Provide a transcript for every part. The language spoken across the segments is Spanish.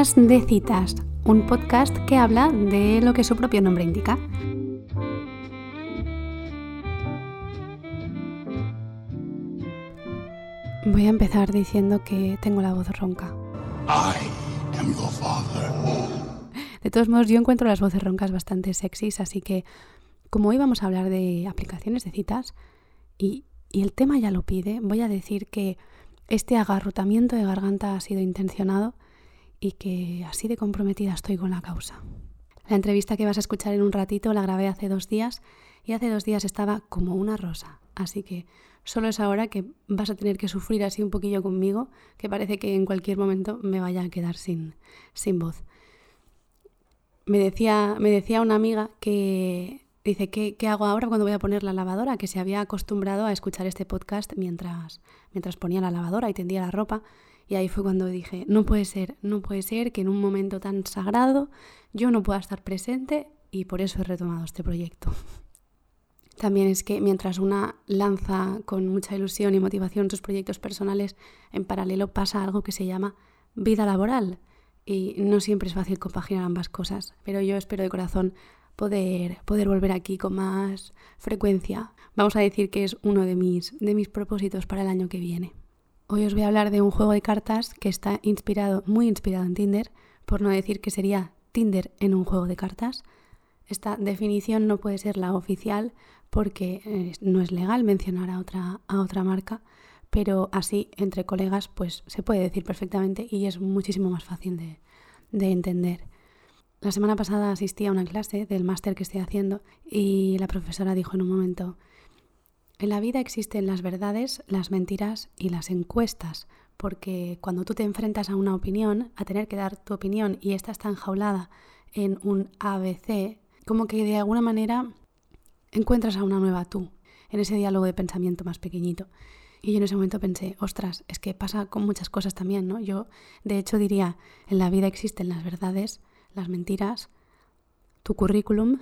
Podcast de Citas, un podcast que habla de lo que su propio nombre indica. Voy a empezar diciendo que tengo la voz ronca. De todos modos, yo encuentro las voces roncas bastante sexys, así que como hoy vamos a hablar de aplicaciones de citas y, y el tema ya lo pide, voy a decir que este agarrotamiento de garganta ha sido intencionado y que así de comprometida estoy con la causa. La entrevista que vas a escuchar en un ratito la grabé hace dos días y hace dos días estaba como una rosa, así que solo es ahora que vas a tener que sufrir así un poquillo conmigo, que parece que en cualquier momento me vaya a quedar sin, sin voz. Me decía, me decía una amiga que dice, ¿qué, ¿qué, hago ahora cuando voy a poner la lavadora? Que se había acostumbrado a escuchar este podcast mientras, mientras ponía la lavadora y tendía la ropa. Y ahí fue cuando dije, no puede ser, no puede ser que en un momento tan sagrado yo no pueda estar presente y por eso he retomado este proyecto. También es que mientras una lanza con mucha ilusión y motivación sus proyectos personales, en paralelo pasa algo que se llama vida laboral. Y no siempre es fácil compaginar ambas cosas, pero yo espero de corazón poder, poder volver aquí con más frecuencia. Vamos a decir que es uno de mis, de mis propósitos para el año que viene. Hoy os voy a hablar de un juego de cartas que está inspirado, muy inspirado en Tinder, por no decir que sería Tinder en un juego de cartas. Esta definición no puede ser la oficial porque eh, no es legal mencionar a otra, a otra marca, pero así entre colegas pues se puede decir perfectamente y es muchísimo más fácil de, de entender. La semana pasada asistí a una clase del máster que estoy haciendo y la profesora dijo en un momento, en la vida existen las verdades, las mentiras y las encuestas, porque cuando tú te enfrentas a una opinión, a tener que dar tu opinión y esta está enjaulada en un ABC, como que de alguna manera encuentras a una nueva tú, en ese diálogo de pensamiento más pequeñito. Y yo en ese momento pensé, ostras, es que pasa con muchas cosas también, ¿no? Yo, de hecho, diría, en la vida existen las verdades, las mentiras, tu currículum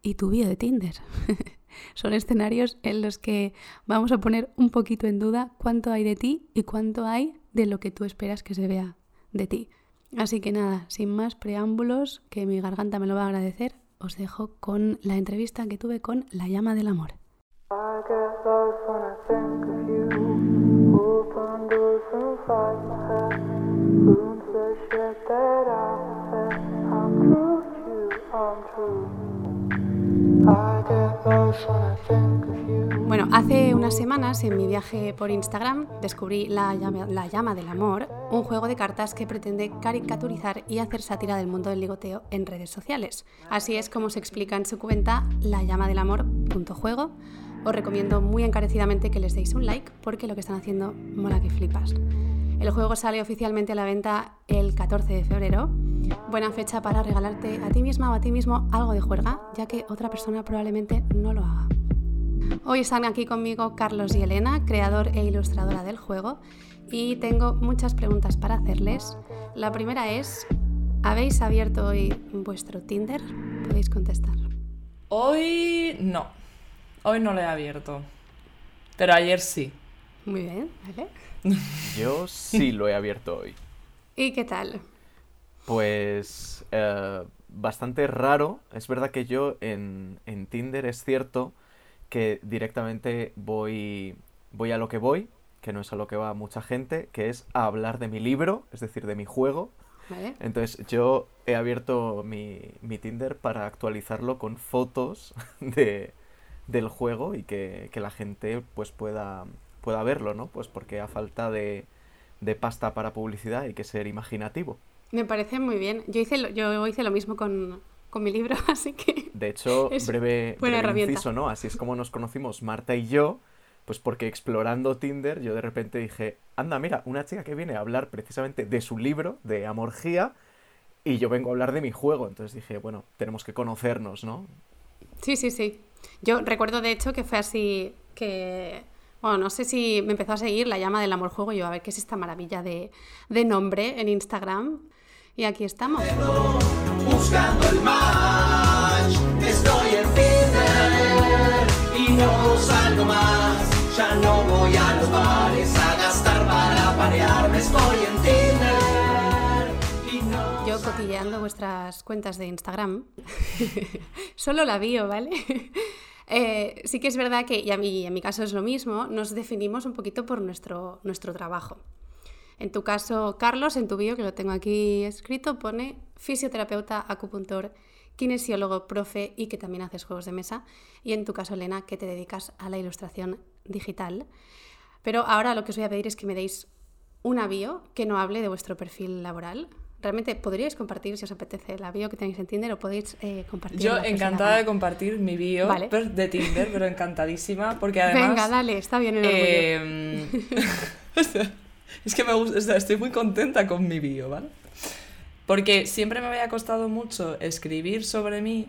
y tu vida de Tinder. Son escenarios en los que vamos a poner un poquito en duda cuánto hay de ti y cuánto hay de lo que tú esperas que se vea de ti. Así que nada, sin más preámbulos, que mi garganta me lo va a agradecer, os dejo con la entrevista que tuve con La llama del amor. Bueno, hace unas semanas en mi viaje por Instagram descubrí la llama, la llama, del Amor, un juego de cartas que pretende caricaturizar y hacer sátira del mundo del ligoteo en redes sociales. Así es como se explica en su cuenta la llama del amor.juego. Os recomiendo muy encarecidamente que les deis un like porque lo que están haciendo mola que flipas. El juego sale oficialmente a la venta el 14 de febrero. Buena fecha para regalarte a ti misma o a ti mismo algo de juerga, ya que otra persona probablemente no lo haga. Hoy están aquí conmigo Carlos y Elena, creador e ilustradora del juego, y tengo muchas preguntas para hacerles. La primera es, ¿habéis abierto hoy vuestro Tinder? Podéis contestar. Hoy no. Hoy no lo he abierto. Pero ayer sí. Muy bien, ¿vale? Yo sí lo he abierto hoy. ¿Y qué tal? Pues eh, bastante raro. Es verdad que yo en, en, Tinder es cierto que directamente voy, voy a lo que voy, que no es a lo que va mucha gente, que es a hablar de mi libro, es decir, de mi juego. ¿Vale? Entonces yo he abierto mi, mi Tinder para actualizarlo con fotos de, del juego y que, que la gente pues pueda pueda verlo, ¿no? Pues porque a falta de, de pasta para publicidad hay que ser imaginativo. Me parece muy bien. Yo hice lo, yo hice lo mismo con, con mi libro, así que... De hecho, es breve, buena breve herramienta. inciso, ¿no? Así es como nos conocimos Marta y yo, pues porque explorando Tinder yo de repente dije, anda, mira, una chica que viene a hablar precisamente de su libro, de Amorgía, y yo vengo a hablar de mi juego. Entonces dije, bueno, tenemos que conocernos, ¿no? Sí, sí, sí. Yo recuerdo de hecho que fue así que bueno, no sé si me empezó a seguir la llama del amor juego. Yo, a ver qué es esta maravilla de, de nombre en Instagram. Y aquí estamos. Buscando el match, estoy en Tinder y no salgo más. Ya no voy a los bares a gastar para parearme. Estoy en Tinder y no cotilleando vuestras cuentas de Instagram. Solo la bio, ¿vale? Eh, sí que es verdad que, y a mí, en mi caso es lo mismo, nos definimos un poquito por nuestro, nuestro trabajo. En tu caso, Carlos, en tu bio, que lo tengo aquí escrito, pone fisioterapeuta, acupuntor, kinesiólogo, profe y que también haces juegos de mesa. Y en tu caso, Elena, que te dedicas a la ilustración digital. Pero ahora lo que os voy a pedir es que me deis una bio que no hable de vuestro perfil laboral. Realmente podríais compartir si os apetece la bio que tenéis en Tinder o podéis eh, compartir. Yo encantada de compartir mi bio Vale. de Tinder, pero encantadísima, porque además... Venga, dale, está bien el eh, es que me gusta, o sea, estoy muy contenta con mi bio, ¿vale? Porque siempre me había costado mucho escribir sobre mí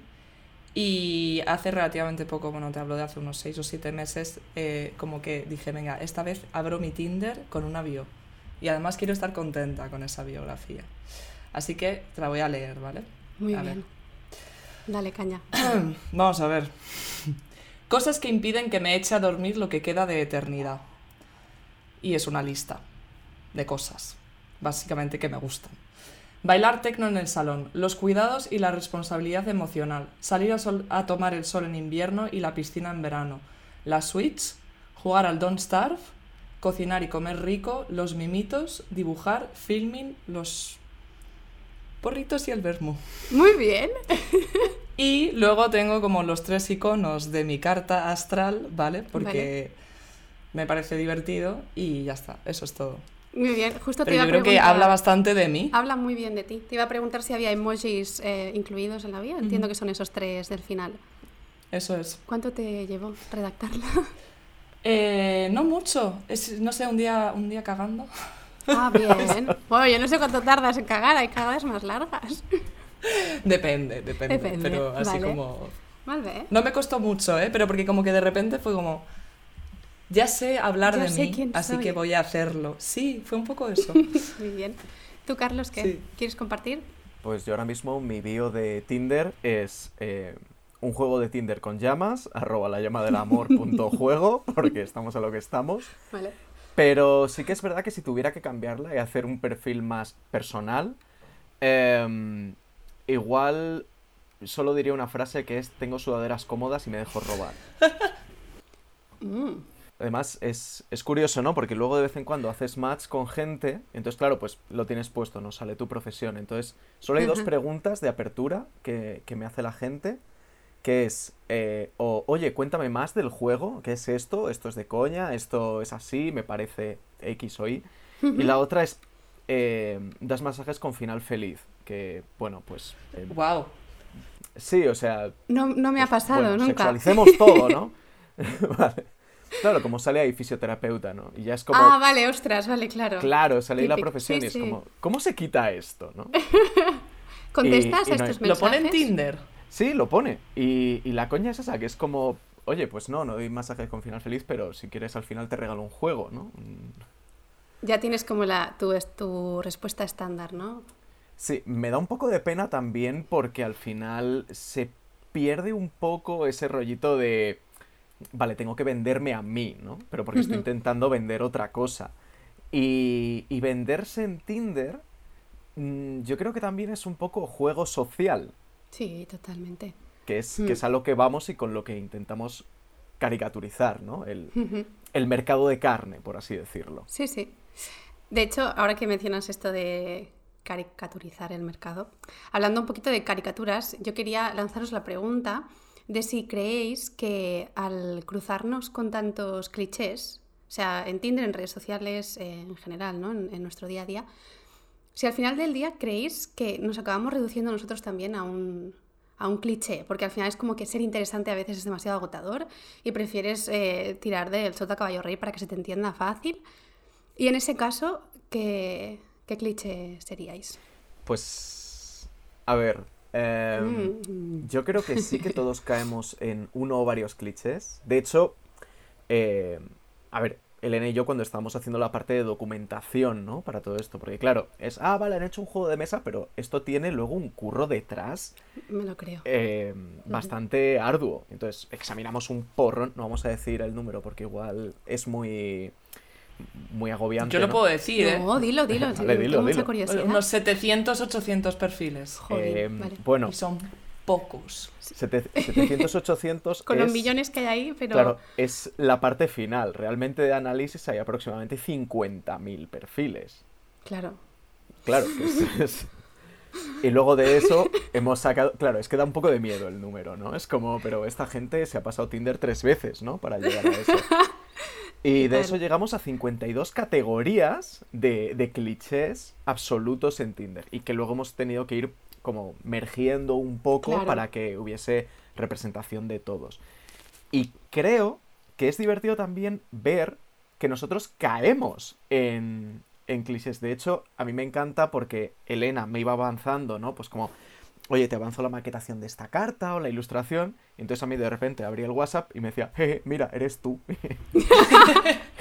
y hace relativamente poco, bueno, te hablo de hace unos 6 o 7 meses, eh, como que dije, venga, esta vez abro mi Tinder con una bio. Y además quiero estar contenta con esa biografía. Así que te la voy a leer, ¿vale? Muy a ver. bien. Dale, caña. Vamos a ver. Cosas que impiden que me eche a dormir lo que queda de eternidad. Y es una lista de cosas, básicamente, que me gustan. Bailar tecno en el salón, los cuidados y la responsabilidad emocional, salir a, sol- a tomar el sol en invierno y la piscina en verano, la Switch, jugar al Don't Starve, cocinar y comer rico, los mimitos, dibujar, filming, los porritos y el vermú. Muy bien. Y luego tengo como los tres iconos de mi carta astral, ¿vale? Porque me parece divertido y ya está, eso es todo. Muy bien. Justo te Pero iba yo a creo que habla bastante de mí. Habla muy bien de ti. Te iba a preguntar si había emojis eh, incluidos en la bio. Entiendo que son esos tres del final. Eso es. ¿Cuánto te llevó redactarla? Eh, no mucho, es, no sé, un día, un día cagando. Ah, bien. Bueno, yo no sé cuánto tardas en cagar. Hay cagadas más largas. Depende, depende, Depende, pero así vale. como... Vale. No me costó mucho, ¿eh? Pero porque como que de repente fue como... Ya sé hablar Ya de sé mí, quién así soy. que voy a hacerlo. Sí, fue un poco eso. Muy bien. ¿Tú, Carlos, qué? Sí. ¿Quieres compartir? Pues yo ahora mismo mi bio de Tinder es eh, un juego de Tinder con llamas, arroba la llama del amor punto juego, porque estamos a lo que estamos. Vale. Pero sí que es verdad que si tuviera que cambiarla y hacer un perfil más personal, em, igual solo diría una frase que es tengo sudaderas cómodas y me dejo robar. Mm. Además, es, es curioso, ¿no? Porque luego de vez en cuando haces match con gente, entonces, claro, pues lo tienes puesto, ¿no? Sale tu profesión. Entonces, solo hay dos preguntas de apertura que, que me hace la gente, que es, eh, o, oye, cuéntame más del juego, ¿qué es esto? ¿Esto es de coña? ¿Esto es así? ¿Me parece X o Y? Y la otra es, eh, das masajes con final feliz, que, bueno, pues... eh, wow. sí, o sea, No, no me ha pues, pasado bueno, nunca. Sexualicemos todo, ¿no? vale. Claro, como sale ahí fisioterapeuta, ¿no? Y ya es como, Ah, vale, ostras, vale, claro. claro, sale ahí la profesión sí, y es sí. como, ¿cómo se quita esto, no? ¿Contestas Y- y a no estos hay- Lo pone en mensajes? Tinder. Sí, lo pone. Y, y la coña es esa, que es como, oye, pues no, no doy masajes con final feliz, pero si quieres al final te regalo un juego, ¿no? Mm. Ya tienes como la, tu, tu respuesta estándar, ¿no? Sí, me da un poco de pena también porque al final se pierde un poco ese rollito de, vale, tengo que venderme a mí, ¿no? Pero porque estoy intentando vender otra cosa. Y, y venderse en Tinder, mm, yo creo que también es un poco juego social, Sí, totalmente. que es, Mm. que es a lo que vamos y con lo que intentamos caricaturizar, ¿no? El, el mercado de carne, por así decirlo. Sí, sí. De hecho, ahora que mencionas esto de caricaturizar el mercado, hablando un poquito de caricaturas, yo quería lanzaros la pregunta de si creéis que al cruzarnos con tantos clichés, o sea, en Tinder, en redes sociales, eh, en general, ¿no? En, en nuestro día a día, si al final del día creéis que nos acabamos reduciendo nosotros también a un, a un cliché, porque al final es como que ser interesante a veces es demasiado agotador y prefieres eh, tirar del sota caballo rey para que se te entienda fácil. Y en ese caso, ¿qué, qué cliché seríais? Pues, a ver, em, Mm. Yo creo que sí que todos caemos en uno o varios clichés. De hecho, eh, a ver, Elena y yo cuando estábamos haciendo la parte de documentación, ¿no? Para todo esto, porque claro, es, ah, vale, han hecho un juego de mesa, pero esto tiene luego un curro detrás Me lo creo. eh, bastante arduo. Entonces, examinamos un porro, no vamos a decir el número porque igual es muy, muy agobiante. Yo lo ¿no? puedo decir, ¿eh? No, dilo, dilo. Vale, dilo, mucha dilo. curiosidad. Unos 700, 800 perfiles. Joder, Eh, vale. Bueno, Y son pocos. sete- 700, 800 Con es, los millones que hay ahí, pero... Claro, es la parte final. Realmente de análisis hay aproximadamente 50.000 perfiles. Claro. Claro, que es- es- Y luego de eso hemos sacado... Claro, es que da un poco de miedo el número, ¿no? Es como, pero esta gente se ha pasado Tinder tres veces, ¿no? Para llegar a eso. Y de eso llegamos a 52 categorías de, de clichés absolutos en Tinder. Y que luego hemos tenido que ir como mergiendo un poco Claro. para que hubiese representación de todos. Y creo que es divertido también ver que nosotros caemos en, en clichés. De hecho, a mí me encanta porque Elena me iba avanzando, ¿no? Pues como, oye, te avanzo la maquetación de esta carta o la ilustración. Entonces a mí de repente abría el WhatsApp y me decía, jeje, mira, eres tú.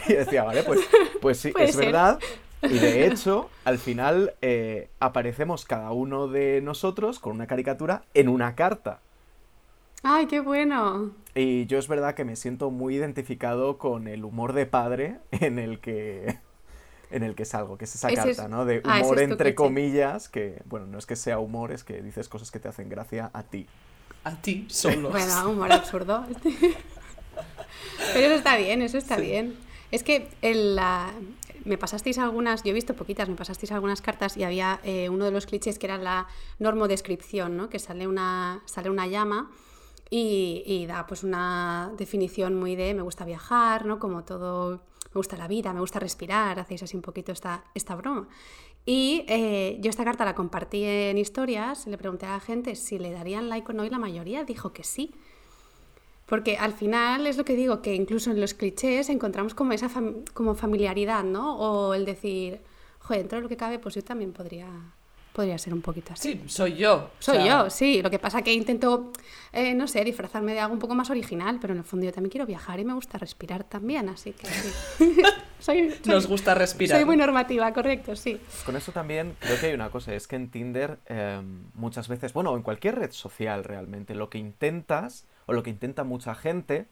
y decía, vale, pues, pues sí, es ser. verdad. Y de hecho, al final eh, aparecemos cada uno de nosotros con una caricatura en una carta. ¡Ay, qué bueno! Y yo es verdad que me siento muy identificado con el humor de padre en el que en el que salgo, que es esa Ese es- carta, ¿no? De ah, humor es tu entre cliché. comillas, que bueno, no es que sea humor, es que dices cosas que te hacen gracia a ti. A ti solo. Bueno, humor absurdo. Pero eso está bien, eso está bien. Es que en la- me pasasteis algunas, yo he visto poquitas, me pasasteis algunas cartas y había eh, uno de los clichés que era la normodescripción, ¿no? Que sale una, sale una llama y, y da pues una definición muy de me gusta viajar, ¿no? Como todo, me gusta la vida, me gusta respirar, hacéis así un poquito esta, esta broma. Y eh, yo esta carta la compartí en historias, le pregunté a la gente si le darían like o no y la mayoría dijo que sí. Porque al final es lo que digo, que incluso en los clichés encontramos como esa como familiaridad, ¿no? O el decir, joder, dentro de lo que cabe, pues yo también podría, podría ser un poquito así. Sí, soy yo. Soy O sea, yo, sí. Lo que pasa que intento, eh, no sé, disfrazarme de algo un poco más original, pero en el fondo yo también quiero viajar y me gusta respirar también, así que sí. soy, soy- Nos gusta respirar. Soy muy normativa, correcto, sí. Con eso también creo que hay una cosa, es que en Tinder eh, muchas veces, bueno, en cualquier red social realmente, lo que intentas, o lo que intenta mucha gente,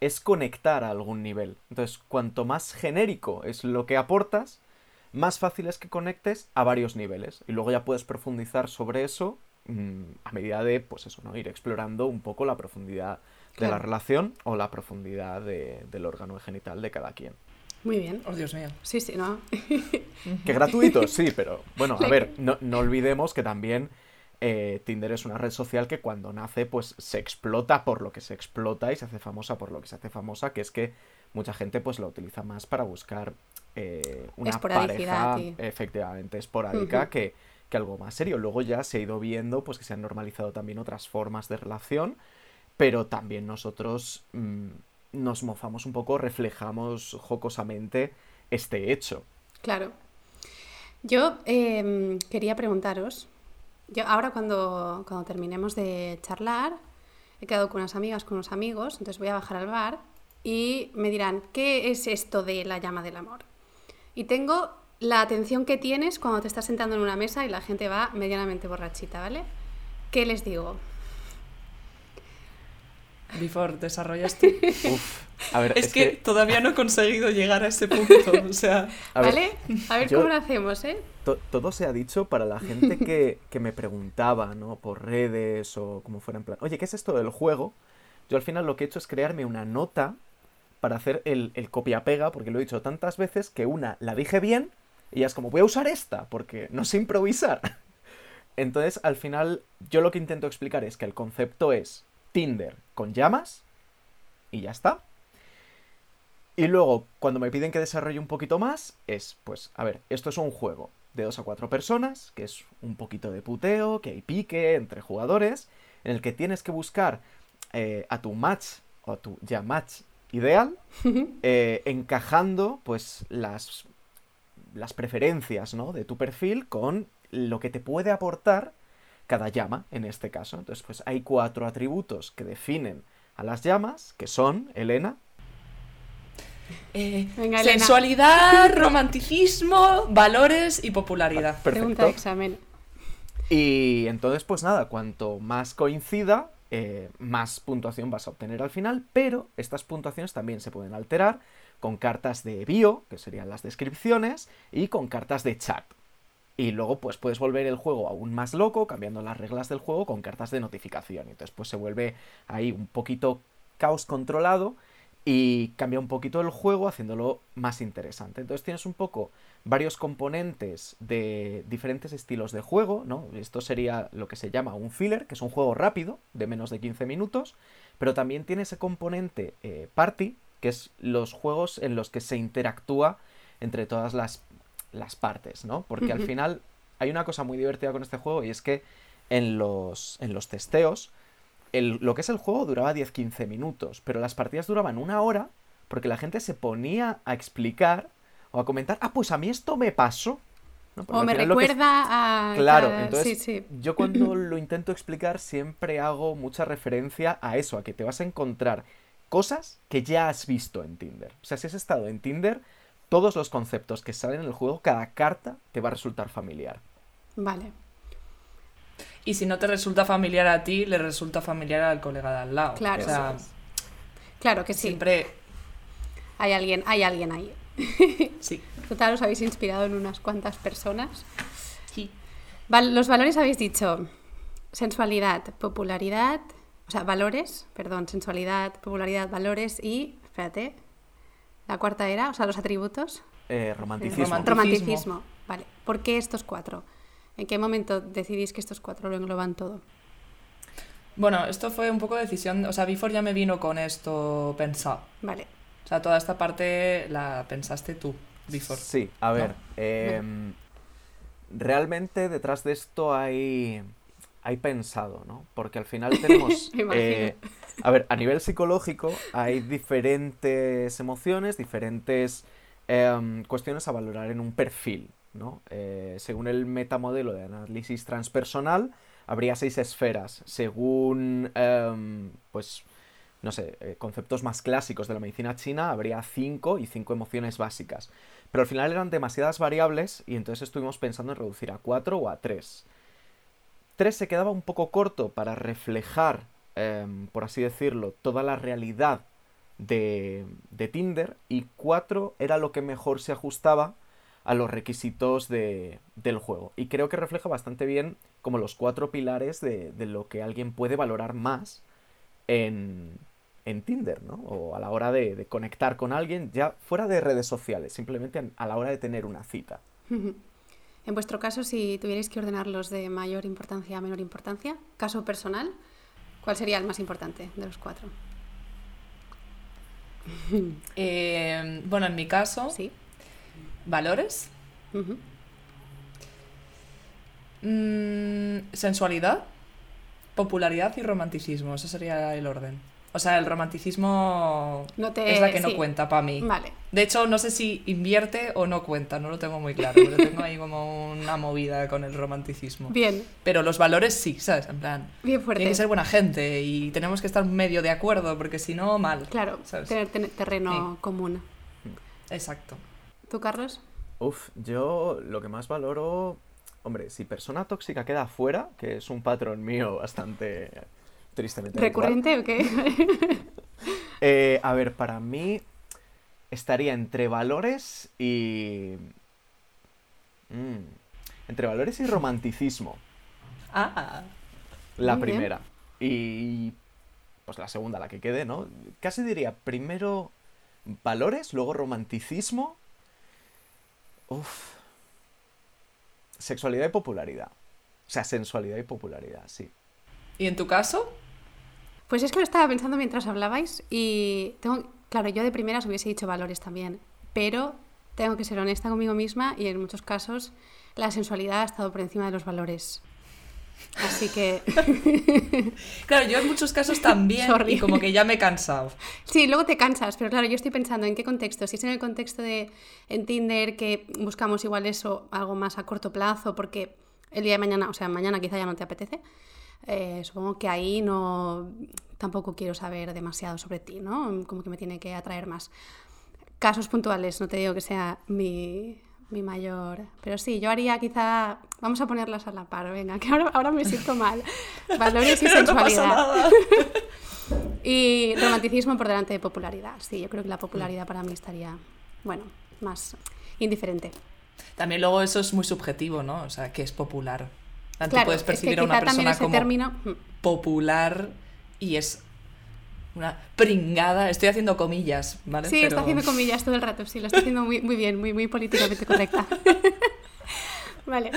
es conectar a algún nivel. Entonces, cuanto más genérico es lo que aportas, más fácil es que conectes a varios niveles. Y luego ya puedes profundizar sobre eso mm, a medida de, pues eso, ¿no? Ir explorando un poco la profundidad de la relación o la profundidad de- del órgano genital de cada quien. Muy bien. Oh, Dios mío. Sí, sí, ¿no? Que gratuito, sí, pero bueno, a ver, no, no olvidemos que también eh, Tinder es una red social que cuando nace, pues se explota por lo que se explota y se hace famosa por lo que se hace famosa, que es que mucha gente pues la utiliza más para buscar eh, una pareja efectivamente esporádica Ujú. que, que algo más serio. Luego ya se ha ido viendo pues que se han normalizado también otras formas de relación, pero también nosotros mm, nos mofamos un poco, reflejamos jocosamente este hecho. Claro. Yo em, quería preguntaros, yo ahora cuando, cuando terminemos de charlar, he quedado con unas amigas, con unos amigos, entonces voy a bajar al bar y me dirán, ¿qué es esto de la llama del amor? Y tengo la atención que tienes cuando te estás sentando en una mesa y la gente va medianamente borrachita, ¿vale? ¿Qué les digo? Before, desarrollas tú. Uf, a ver, Es, que, todavía no he conseguido llegar a ese punto. O sea, a ver, ¿Vale? A ver yo- cómo lo hacemos, ¿eh? to- todo se ha dicho para la gente que, que me preguntaba, ¿no? Por redes o como fuera en plan, oye, ¿qué es esto del juego? Yo al final lo que he hecho es crearme una nota para hacer el, el copia-pega, porque lo he dicho tantas veces que una la dije bien y ya es como, voy a usar esta, porque no sé improvisar. Entonces, al final, yo lo que intento explicar es que el concepto es Tinder con llamas y ya está. Y luego, cuando me piden que desarrolle un poquito más, es, pues, a ver, esto es un juego de dos a cuatro personas, que es un poquito de puteo, que hay pique entre jugadores, en el que tienes que buscar eh, a tu match o a tu ya match ideal, eh, encajando, pues, las, las preferencias, ¿no? De tu perfil con lo que te puede aportar cada llama, en este caso. Entonces, pues, hay cuatro atributos que definen a las llamas, que son, Elena, eh, Venga, Elena. sensualidad, romanticismo, valores y popularidad. Pregunta de perfecto. examen. Y entonces, pues nada, cuanto más coincida, eh, más puntuación vas a obtener al final, pero estas puntuaciones también se pueden alterar con cartas de bio, que serían las descripciones, y con cartas de chat. Y luego pues puedes volver el juego aún más loco, cambiando las reglas del juego con cartas de notificación. Entonces pues se vuelve ahí un poquito caos controlado y cambia un poquito el juego haciéndolo más interesante. Entonces tienes un poco varios componentes de diferentes estilos de juego, ¿no? Esto sería lo que se llama un filler, que es un juego rápido, de menos de 15 minutos, pero también tiene ese componente eh, party, que es los juegos en los que se interactúa entre todas las las partes, ¿no? Porque al final hay una cosa muy divertida con este juego y es que en los, en los testeos, el, lo que es el juego duraba 10-15 minutos, pero las partidas duraban una hora porque la gente se ponía a explicar o a comentar, ah, pues a mí esto me pasó. O me recuerda a... Claro, entonces yo cuando lo intento explicar siempre hago mucha referencia a eso, a que te vas a encontrar cosas que ya has visto en Tinder. O sea, si has estado en Tinder, todos los conceptos que salen en el juego, cada carta te va a resultar familiar. Vale. Y si no te resulta familiar a ti, le resulta familiar al colega de al lado. Claro. Claro que sí. Siempre. Hay alguien, hay alguien ahí. Sí. Total, os habéis inspirado en unas cuantas personas. Sí. los valores habéis dicho sensualidad, popularidad, o sea, valores, perdón, sensualidad, popularidad, valores y, espérate, la cuarta era, o sea, los atributos. Eh, romanticismo. romanticismo. Vale. ¿Por qué estos cuatro? ¿En qué momento decidís que estos cuatro lo engloban todo? Bueno, esto fue un poco decisión. O sea, Before ya me vino con esto pensado. Vale. O sea, toda esta parte la pensaste tú, Before. Sí, a ver. Em, realmente detrás de esto hay hay pensado, ¿no? Porque al final tenemos... eh, a ver, a nivel psicológico hay diferentes emociones, diferentes em, cuestiones a valorar en un perfil, Eh, según el metamodelo de análisis transpersonal, habría seis esferas. Según, em, pues, no sé, eh, conceptos más clásicos de la medicina china, habría cinco y cinco emociones básicas. Pero al final eran demasiadas variables y entonces estuvimos pensando en reducir a cuatro o a tres. 3 se quedaba un poco corto para reflejar, em, por así decirlo, toda la realidad de, de, Tinder y 4 era lo que mejor se ajustaba a los requisitos de, del juego. Y creo que refleja bastante bien como los cuatro pilares de, de lo que alguien puede valorar más en, en Tinder, ¿no? O a la hora de, de, conectar con alguien, ya fuera de redes sociales, simplemente a la hora de tener una cita. En vuestro caso, si tuvierais que ordenarlos de mayor importancia a menor importancia, caso personal, ¿cuál sería el más importante de los cuatro? Eh, bueno, en mi caso, sí. Valores, mm, sensualidad, popularidad y romanticismo. Ese sería el orden. O sea, el romanticismo es la que no cuenta para mí. Vale. De hecho, no sé si invierte o no cuenta, no lo tengo muy claro. Pero tengo ahí como una movida con el romanticismo. Bien. Pero los valores sí, ¿sabes? En plan. Bien fuerte. Tiene que ser buena gente y tenemos que estar medio de acuerdo porque si no, mal. Claro, tener, terreno común. Exacto. ¿Tú, Carlos? Uf, yo lo que más valoro. Hombre, si persona tóxica queda afuera, que es un patrón mío bastante tristemente. ¿Recurrente o qué? Eh, a ver, para mí estaría entre valores y... Mm, entre valores y romanticismo. Ah. La primera. Y pues la segunda, la que quede, ¿no? Casi diría primero valores, luego romanticismo. Uf. Sexualidad y popularidad. O sea, sensualidad y popularidad, sí. ¿Y en tu caso? Pues es que lo estaba pensando mientras hablabais y tengo, claro, yo de primeras hubiese dicho valores también, pero tengo que ser honesta conmigo misma y en muchos casos la sensualidad ha estado por encima de los valores. Así que. claro, yo en muchos casos también. Y como que ya me he cansado. Sí, luego te cansas, pero claro, yo estoy pensando en qué contexto. Si es en el contexto de en Tinder que buscamos igual eso, algo más a corto plazo, porque el día de mañana, o sea, mañana quizá ya no te apetece. Eh, supongo que ahí no tampoco quiero saber demasiado sobre ti, ¿no? Como que me tiene que atraer más. Casos puntuales, no te digo que sea mi mi mayor. Pero sí, yo haría quizá. Vamos a ponerlas a la par, venga, que ahora, ahora me siento mal. Valores y sensualidad. Y romanticismo por delante de popularidad. Sí, yo creo que la popularidad para mí estaría, bueno, más indiferente. También luego eso es muy subjetivo, ¿no? O sea, que es popular. Tú Claro, puedes es que percibir a una persona ese como término. mm, popular y es una pringada. Estoy haciendo comillas, ¿vale? Sí, está Pero- haciendo comillas todo el rato, sí, lo está haciendo muy, muy bien, muy, muy políticamente correcta. vale.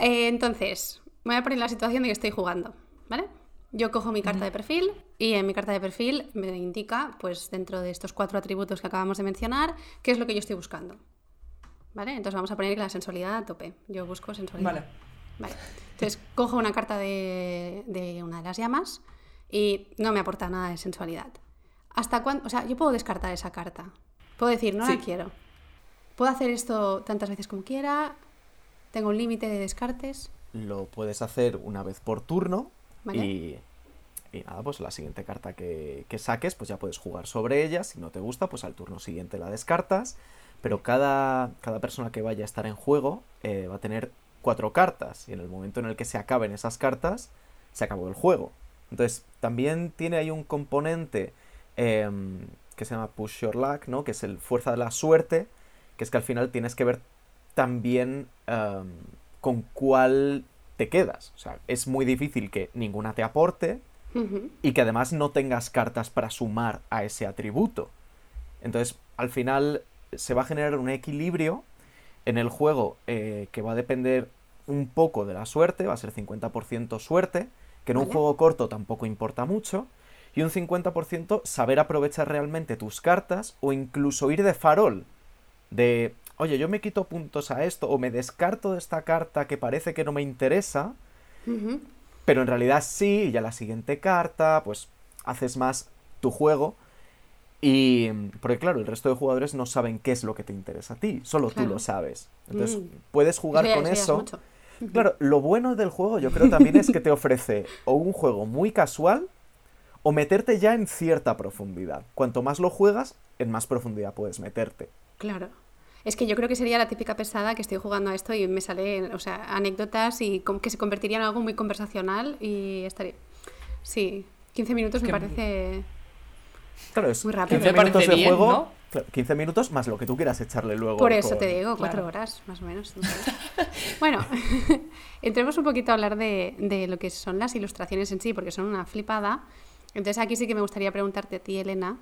Eh, entonces, me voy a poner en la situación de que estoy jugando, ¿vale? Yo cojo mi carta de perfil y en mi carta de perfil me indica, pues dentro de estos cuatro atributos que acabamos de mencionar, qué es lo que yo estoy buscando. ¿Vale? Entonces vamos a poner la sensualidad a tope. Yo busco sensualidad. Vale. Vale. Entonces cojo una carta de, de una de las llamas y no me aporta nada de sensualidad. ¿Hasta cuándo? O sea, yo puedo descartar esa carta. Puedo decir, no Sí. la quiero. Puedo hacer esto tantas veces como quiera. Tengo un límite de descartes. Lo puedes hacer una vez por turno Vale. y, y nada, pues la siguiente carta que, que saques, pues ya puedes jugar sobre ella. Si no te gusta, pues al turno siguiente la descartas. Pero cada, cada persona que vaya a estar en juego eh, va a tener cuatro cartas. Y en el momento en el que se acaben esas cartas, se acabó el juego. Entonces, también tiene ahí un componente em, que se llama Push Your Luck, ¿no? Que es el fuerza de la suerte, que es que al final tienes que ver también em, con cuál te quedas. O sea, es muy difícil que ninguna te aporte y que además no tengas cartas para sumar a ese atributo. Entonces, al final se va a generar un equilibrio en el juego eh, que va a depender un poco de la suerte, va a ser 50% suerte, que en un juego corto tampoco importa mucho, y un 50% saber aprovechar realmente tus cartas o incluso ir de farol, de, oye, yo me quito puntos a esto o me descarto de esta carta que parece que no me interesa, pero en realidad sí, y ya la siguiente carta, pues haces más tu juego. Y. Porque claro, el resto de jugadores no saben qué es lo que te interesa a ti, solo tú lo sabes. Entonces, Mm. puedes jugar con eso es. Claro, lo bueno del juego yo creo también es que te ofrece o un juego muy casual o meterte ya en cierta profundidad. Cuanto más lo juegas, en más profundidad puedes meterte. Claro. Es que yo creo que sería la típica pesada que estoy jugando a esto y me sale, o sea, anécdotas y que se convertiría en algo muy conversacional y estaría... Sí, 15 minutos me Que- parece... Claro, es Muy rápido. 15 Me parece minutos de juego. ¿no? Claro, 15 minutos más lo que tú quieras echarle luego. Por eso con- te digo, cuatro claro. horas, más o menos. bueno, entremos un poquito a hablar de, de lo que son las ilustraciones en sí, porque son una flipada. Entonces aquí sí que me gustaría preguntarte a ti, Elena,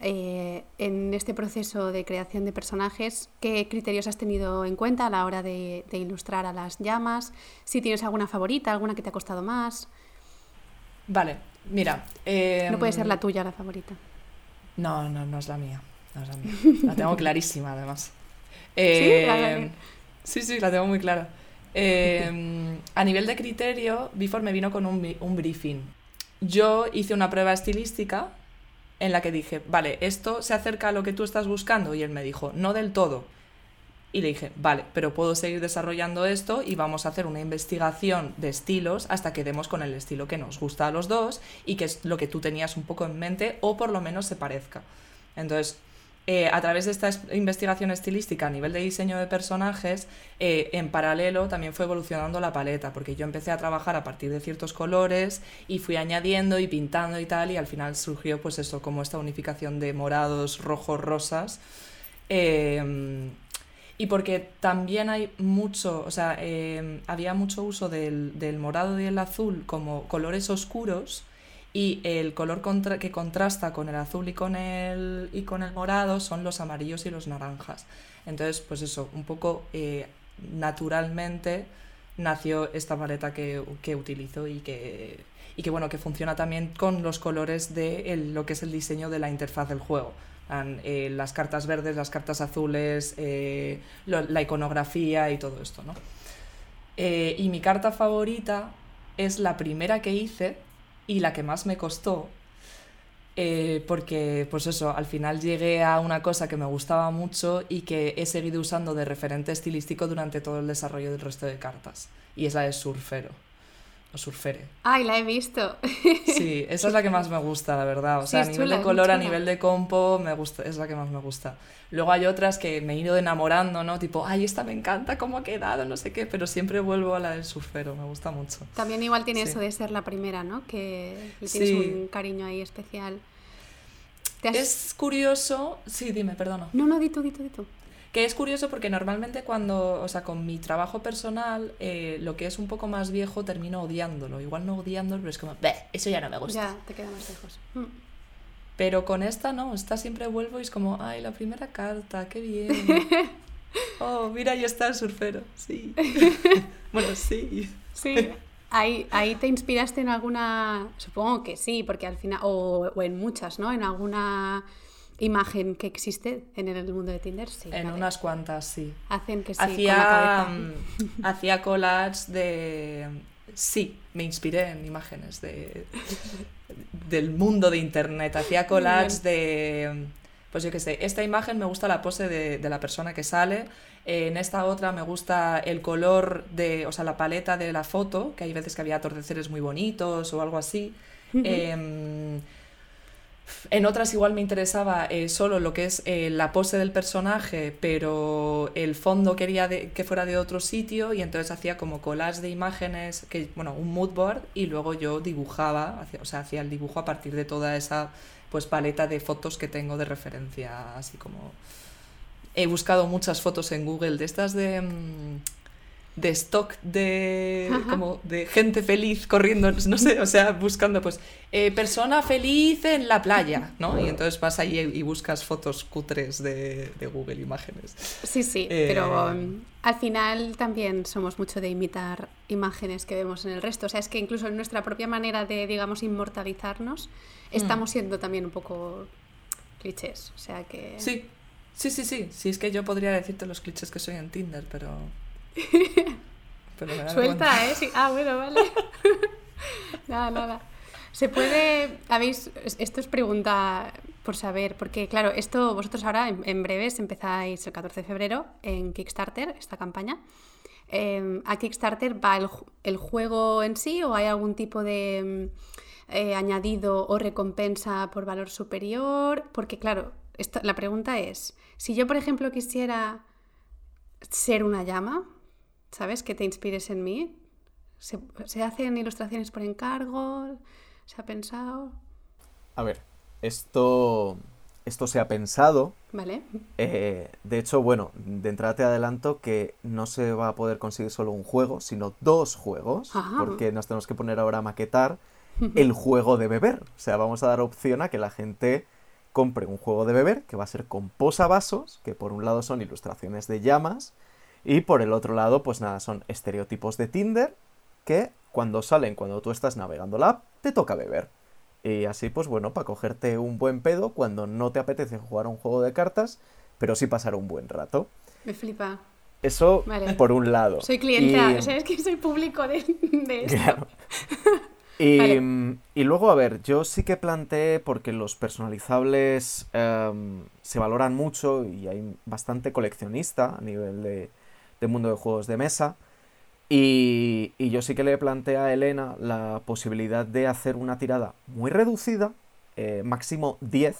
eh, en este proceso de creación de personajes, ¿qué criterios has tenido en cuenta a la hora de, de ilustrar a las llamas? Si tienes alguna favorita, alguna que te ha costado más. Vale, mira. No puede ser em, la tuya la favorita. No, no, no es la mía. La tengo clarísima, además. Eh, vale. sí, sí, la tengo muy clara. Eh, a nivel de criterio, Bifor me vino con un, un briefing. Yo hice una prueba estilística en la que dije, vale, esto se acerca a lo que tú estás buscando. Y él me dijo, no del todo. Y le dije, vale, pero puedo seguir desarrollando esto y vamos a hacer una investigación de estilos hasta que demos con el estilo que nos gusta a los dos y que es lo que tú tenías un poco en mente o por lo menos se parezca. Entonces, eh, a través de esta es- investigación estilística a nivel de diseño de personajes, eh, en paralelo también fue evolucionando la paleta, porque yo empecé a trabajar a partir de ciertos colores y fui añadiendo y pintando y tal, y al final surgió pues eso, como esta unificación de morados, rojos, rosas. Eh, y porque también hay mucho, o sea, eh, había mucho uso del, del morado y el azul como colores oscuros y el color que contrasta con el azul y con el, y con el morado son los amarillos y los naranjas. Entonces, pues eso, un poco eh, naturalmente nació esta paleta que, que utilizo y que, y que, bueno, que funciona también con los colores de lo que es el diseño de la interfaz del juego. Eh, las cartas verdes, las cartas azules, eh, la iconografía y todo esto, ¿no? Y mi carta favorita es la primera que hice y la que más me costó, eh, porque, pues eso, al final llegué a una cosa que me gustaba mucho y que he seguido usando de referente estilístico durante todo el desarrollo del resto de cartas, y es la de surfero. O surfere. Ay, la he visto. Sí, esa es la que más me gusta, la verdad. O Sí, sea, a nivel chula, de color, a nivel de compo, me gusta, es la que más me gusta. Luego hay otras que me he ido enamorando, ¿no? Tipo, ay, esta me encanta, cómo ha quedado, no sé qué, pero siempre vuelvo a la del surfero, me gusta mucho. También igual tiene Sí. eso de ser la primera, ¿no? Que le tienes Sí. un cariño ahí especial. ¿Te has- Es curioso, sí, dime, perdona. No, no, di tú, di tú, di tú. Que es curioso porque normalmente cuando, o sea, con mi trabajo personal, eh, lo que es un poco más viejo termino odiándolo. Igual no odiándolo, pero es como, "Beh, eso ya no me gusta. Ya, te queda más lejos. Mm. Pero con esta no, esta siempre vuelvo y es como, ay, la primera carta, qué bien. Oh, mira, ahí está el surfero, sí. bueno, sí. Sí. Ahí, ahí te inspiraste en alguna, supongo que sí, porque al final, o, o en muchas, ¿no? En alguna imagen que existe en el mundo de Tinder, sí. En vale. unas cuantas, sí. Hacen que sí, con la hacía, mm, hacía collages de... Sí, me inspiré en imágenes de, del mundo de internet. Hacía collages de... Pues yo qué sé, esta imagen me gusta la pose de, de la persona que sale. En esta otra me gusta el color de, o sea, la paleta de la foto, que hay veces que había atardeceres muy bonitos o algo así. Em, en otras igual me interesaba eh, solo lo que es eh, la pose del personaje, pero el fondo quería que fuera de otro sitio y entonces hacía como collage de imágenes, que, bueno, un mood board y luego yo dibujaba, o sea, hacía el dibujo a partir de toda esa pues paleta de fotos que tengo de referencia, así como... He buscado muchas fotos en Google de estas de... de stock de Ajá. como de gente feliz corriendo, no sé, o sea, buscando pues eh, persona feliz en la playa, ¿no? Y entonces vas ahí y buscas fotos cutres de, de Google Imágenes. Sí, sí, Eh, pero um, al final también somos mucho de imitar imágenes que vemos en el resto. O sea, es que incluso en nuestra propia manera de, digamos, inmortalizarnos, Mm. estamos siendo también un poco clichés. O sea que... Sí, sí, sí, sí, sí, es que yo podría decirte los clichés que soy en Tinder, pero... pero. Suelta, ¿eh? Sí. Ah, bueno, vale. nada, nada. Se puede... Habéis... Esto es pregunta por saber, porque claro, esto vosotros ahora en, en breves empezáis el 14 de febrero en Kickstarter, esta campaña. Eh, ¿A Kickstarter va el, ju- el juego en sí o hay algún tipo de mm, eh, añadido o recompensa por valor superior? Porque claro, esto- la pregunta es, si yo por ejemplo quisiera ser una llama, ¿sabes? Que te inspires en mí. ¿Se, se hacen ilustraciones por encargo? ¿Se ha pensado? A ver, esto, esto se ha pensado. ¿Vale? eh, de hecho, bueno, de entrada te adelanto que no se va a poder conseguir solo un juego, sino dos juegos, Ajá. porque nos tenemos que poner ahora a maquetar el juego de beber. O sea, vamos a dar opción a que la gente compre un juego de beber que va a ser con posavasos, que por un lado son ilustraciones de llamas, y por el otro lado, pues nada, son estereotipos de Tinder que cuando salen, cuando tú estás navegando la app, te toca beber. Y así, pues bueno, para cogerte un buen pedo cuando no te apetece jugar a un juego de cartas, pero sí pasar un buen rato. Me flipa. Eso Vale. por un lado. Soy clienta, Y- ¿sabes que soy público de, de esto? Claro. Y, Vale. y luego, a ver, yo sí que planteé, porque los personalizables em, se valoran mucho y hay bastante coleccionista a nivel de, de mundo de juegos de mesa. Y, y yo sí que le planteé a Elena la posibilidad de hacer una tirada muy reducida, eh, máximo 10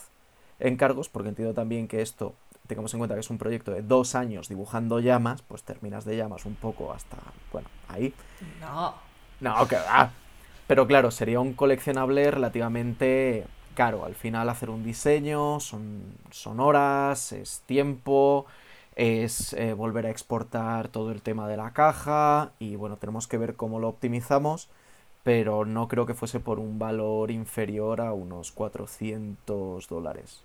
encargos, porque entiendo también que esto, tengamos en cuenta que es un proyecto de dos años dibujando llamas, pues terminas de llamas un poco hasta, bueno, ahí. No. No, que va. Pero claro, sería un coleccionable relativamente caro. Al final hacer un diseño son, son horas, es tiempo, es eh, volver a exportar todo el tema de la caja y bueno, tenemos que ver cómo lo optimizamos, pero no creo que fuese por un valor inferior a unos 400 dólares.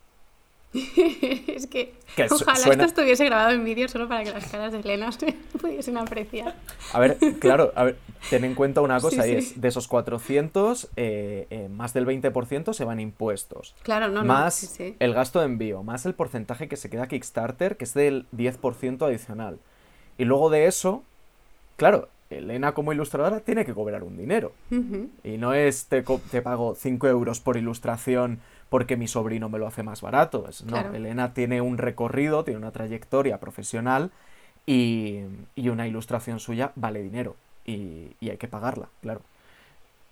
es que ojalá suena- esto estuviese grabado en vídeo solo para que las caras de Elena se pudiesen apreciar. A ver, claro, a ver, ten en cuenta una cosa Sí, y sí. es, de esos 400, eh, eh, más del 20% se van impuestos. Claro, no, no. más sí. el gasto de envío, más el porcentaje que se queda Kickstarter, que es del 10% adicional. Y luego de eso, claro, Elena como ilustradora tiene que cobrar un dinero. Y no es te, te pago 5 euros por ilustración porque mi sobrino me lo hace más barato. Es, no, Claro. Elena tiene un recorrido, tiene una trayectoria profesional y, y una ilustración suya vale dinero. Y, y hay que pagarla, claro.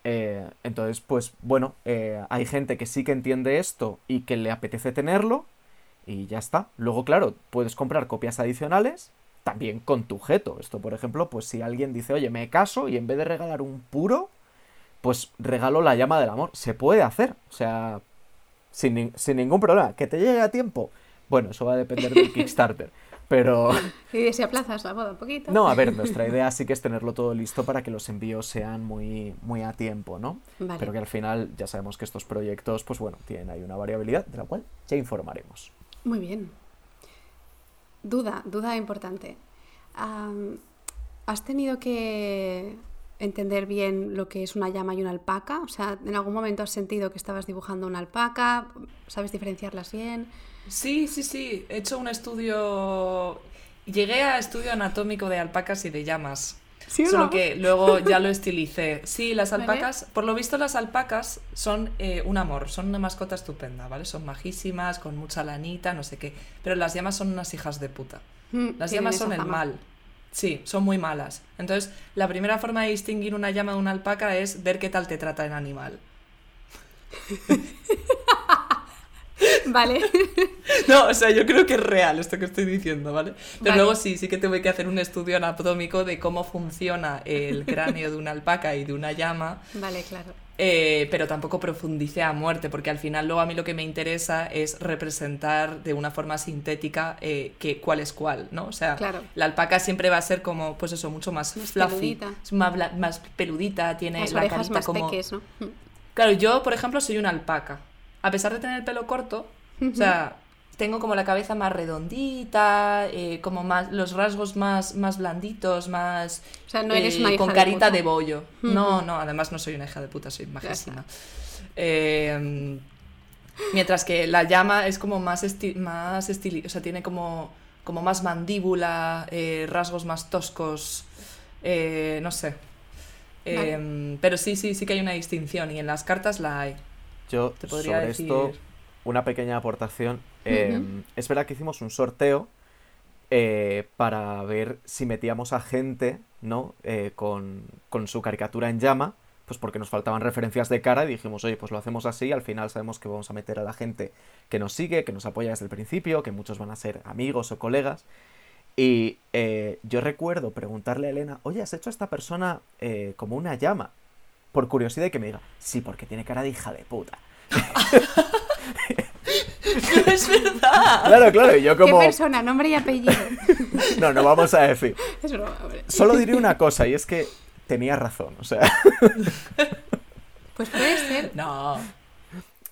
Eh, entonces, pues bueno, eh, hay gente que sí que entiende esto y que le apetece tenerlo y ya está. Luego, claro, puedes comprar copias adicionales también con tu objeto. Esto, por ejemplo, pues si alguien dice, oye, me caso y en vez de regalar un puro, pues regalo la llama del amor. Se puede hacer, o sea, sin, sin ningún problema. ¿Que te llegue a tiempo? Bueno, eso va a depender del Kickstarter. Pero Y si aplazas la boda un poquito. no, a ver, nuestra idea sí que es tenerlo todo listo para que los envíos sean muy, muy a tiempo, ¿no? Vale. Pero que al final ya sabemos que estos proyectos, pues bueno, tienen ahí una variabilidad de la cual ya informaremos. Muy bien. Duda, duda importante. ¿Has tenido que entender bien lo que es una llama y una alpaca? O sea, ¿en algún momento has sentido que estabas dibujando una alpaca? ¿Sabes diferenciarlas bien? Sí, sí, sí. He hecho un estudio. Llegué a estudio anatómico de alpacas y de llamas. ¿Sí o Solo no? que luego ya lo estilicé. Sí, las Vale. alpacas, por lo visto las alpacas son eh, un amor, son una mascota estupenda, ¿vale? Son majísimas, con mucha lanita, no sé qué. Pero las llamas son unas hijas de puta. Mm, Las llamas son el mal. Sí, son muy malas. Entonces, la primera forma de distinguir una llama de una alpaca es ver qué tal te trata el animal. Vale. No, o sea, yo creo que es real esto que estoy diciendo, ¿vale? Pero Vale. luego sí, sí que tuve que hacer un estudio anatómico de cómo funciona el cráneo de una alpaca y de una llama. vale, claro. Eh, pero tampoco profundicé a muerte, porque al final luego a mí lo que me interesa es representar de una forma sintética eh, que cuál es cuál, ¿no? O sea, Claro. la alpaca siempre va a ser como, pues eso, mucho más, Más fluffy, peludita. es más, más peludita, tiene Las la carita más como... peques, ¿no? Mm. Claro, yo, por ejemplo, soy una alpaca. A pesar de tener el pelo corto, o sea, tengo como la cabeza más redondita, eh, como más los rasgos más, más blanditos, más O sea, no eres eh, una hija con de carita puta. de, bollo. No, no, además no soy una hija de puta, soy está. Eh, mientras que la llama es como más esti más estili o sea, tiene como, como más mandíbula, eh, rasgos más toscos, no sé. Eh, Pero sí, sí, sí que hay una distinción y en las cartas la hay. Yo, Te podría sobre decir... esto, una pequeña aportación. Eh, Es verdad que hicimos un sorteo eh, para ver si metíamos a gente, ¿no? Eh, con, con su caricatura en llama, pues porque nos faltaban referencias de cara y dijimos, oye, pues lo hacemos así, al final sabemos que vamos a meter a la gente que nos sigue, que nos apoya desde el principio, que muchos van a ser amigos o colegas. Y eh, yo recuerdo preguntarle a Elena, oye, ¿has hecho a esta persona eh, como una llama? Por curiosidad y que me diga, sí, porque tiene cara de hija de puta. es verdad. Claro, claro, y yo como... ¿Qué persona? Nombre y apellido. No, no vamos a decir. es broma, hombre. Solo diré una cosa, y es que tenía razón. O sea, Pues puede ser. No.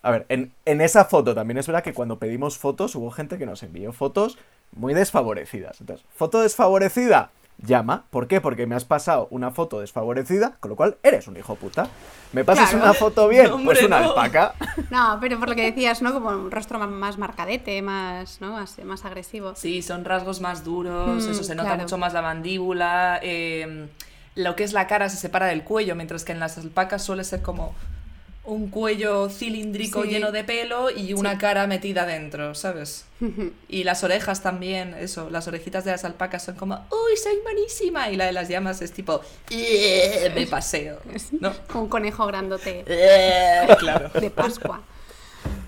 a ver, en, en esa foto también es verdad que cuando pedimos fotos hubo gente que nos envió fotos muy desfavorecidas. Entonces, foto desfavorecida, llama. ¿Por qué? Porque me has pasado una foto desfavorecida, con lo cual eres un hijo puta. ¿Me pasas Claro. una foto bien? No, pues una no. alpaca. No, pero por lo que decías, ¿no? Como un rostro más marcadete, más, ¿no? Más, más agresivo. Sí, son rasgos más duros, Mm, eso se nota claro. mucho más la mandíbula. eh, lo que es la cara se separa del cuello, mientras que en las alpacas suele ser como un cuello cilíndrico Sí. lleno de pelo y una Sí. cara metida dentro, ¿sabes? Y las orejas también, eso, las orejitas de las alpacas son como, ¡Uy, soy buenísima! Y la de las llamas es tipo, "Eh, me paseo, ¿no? un conejo grandote Eh, claro. de Pascua.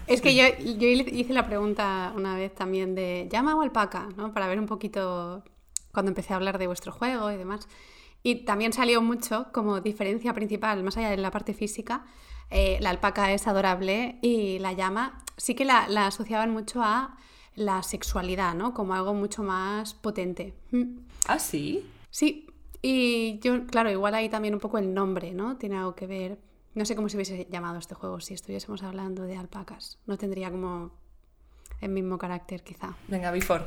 Es que yo, yo hice la pregunta una vez también de llama o alpaca, ¿no? Para ver un poquito cuando empecé a hablar de vuestro juego y demás. Y también salió mucho como diferencia principal, más allá de la parte física, eh, la alpaca es adorable y la llama sí que la, la asociaban mucho a la sexualidad, ¿no? Como algo mucho más potente. Mm. ¿Ah, sí? Sí, y yo, claro, igual ahí también un poco el nombre, ¿no? Tiene algo que ver. No sé cómo se hubiese llamado este juego si estuviésemos hablando de alpacas. No tendría como el mismo carácter, quizá. Venga, before.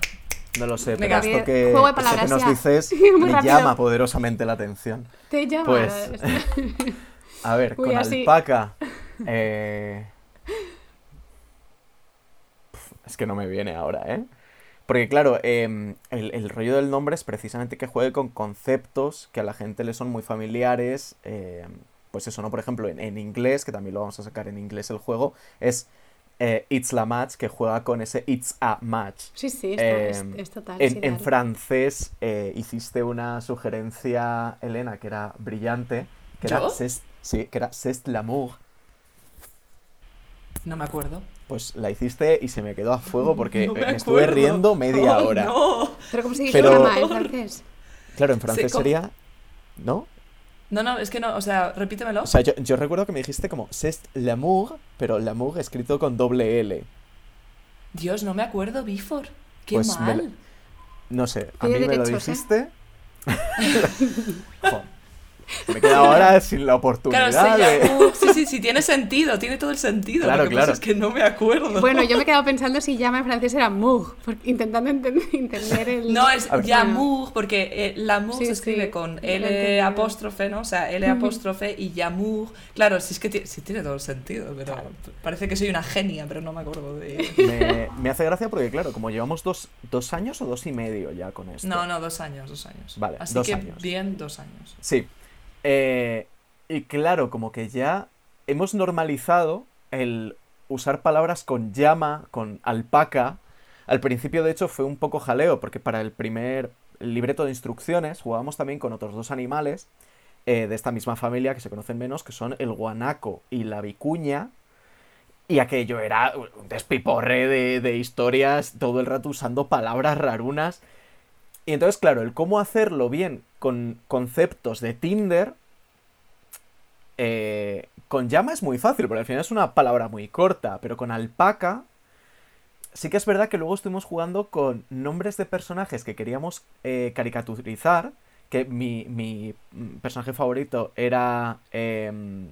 No lo sé, pero esto que, juego de esto que palabras nos ya. dices me rápido. llama poderosamente la atención. Te llama. Pues, A ver, Uy, con así. alpaca. eh, Es que no me viene ahora, ¿eh? Porque claro, em, el, el rollo del nombre es precisamente que juegue con conceptos que a la gente le son muy familiares. em, pues eso, ¿no? Por ejemplo, en, en inglés, que también lo vamos a sacar en inglés el juego, es eh, It's la Match, que juega con ese It's a Match. Sí, sí, esto es, Em, es total. En, sí, en dale. francés eh, hiciste una sugerencia, Elena, que era brillante, que era Sí, que era C'est l'amour. No me acuerdo. Pues la hiciste y se me quedó a fuego porque No me, me estuve riendo media Oh, hora. No. Pero ¿cómo se dice Pero- llama en francés? Claro, en francés sería. ¿No? no, no, es que no, o sea, repítemelo. O sea, yo, yo recuerdo que me dijiste como C'est l'amour, pero l'amour escrito con doble L. Dios, no me acuerdo, Bifor. Qué Pues mal. No sé, a mí me lo ¿eh? me quedo ahora sin la oportunidad Claro, de- llama- sí, sí, sí, tiene sentido, tiene todo el sentido. Claro, lo que claro. pasa es que no me acuerdo. Bueno, yo me he quedado pensando si llama en francés era porque- intentando enten- entender el... No, es A ver. Yamour, porque eh, l'amour Sí, se escribe sí, con ya L apóstrofe, ¿no? O sea, L apóstrofe y Yamour. Claro, sí es que sí tiene todo el sentido, pero parece que soy una genia, pero no me acuerdo de... me, me hace gracia porque, claro, como llevamos dos, dos años o dos y medio ya con esto. No, no, dos años, dos años. Vale, Así dos que años. bien, dos años. Sí. Eh, y claro, como que ya hemos normalizado el usar palabras con llama, con alpaca. Al principio, de hecho, fue un poco jaleo, porque para el primer libreto de instrucciones jugábamos también con otros dos animales eh, de esta misma familia que se conocen menos, que son el guanaco y la vicuña. Y aquello era un despiporre de, de historias, todo el rato usando palabras rarunas. Y entonces, claro, el cómo hacerlo bien con conceptos de Tinder, eh, con llama es muy fácil, porque al final es una palabra muy corta, pero con alpaca, sí que es verdad que luego estuvimos jugando con nombres de personajes que queríamos eh, caricaturizar, que mi, mi, personaje favorito era... em,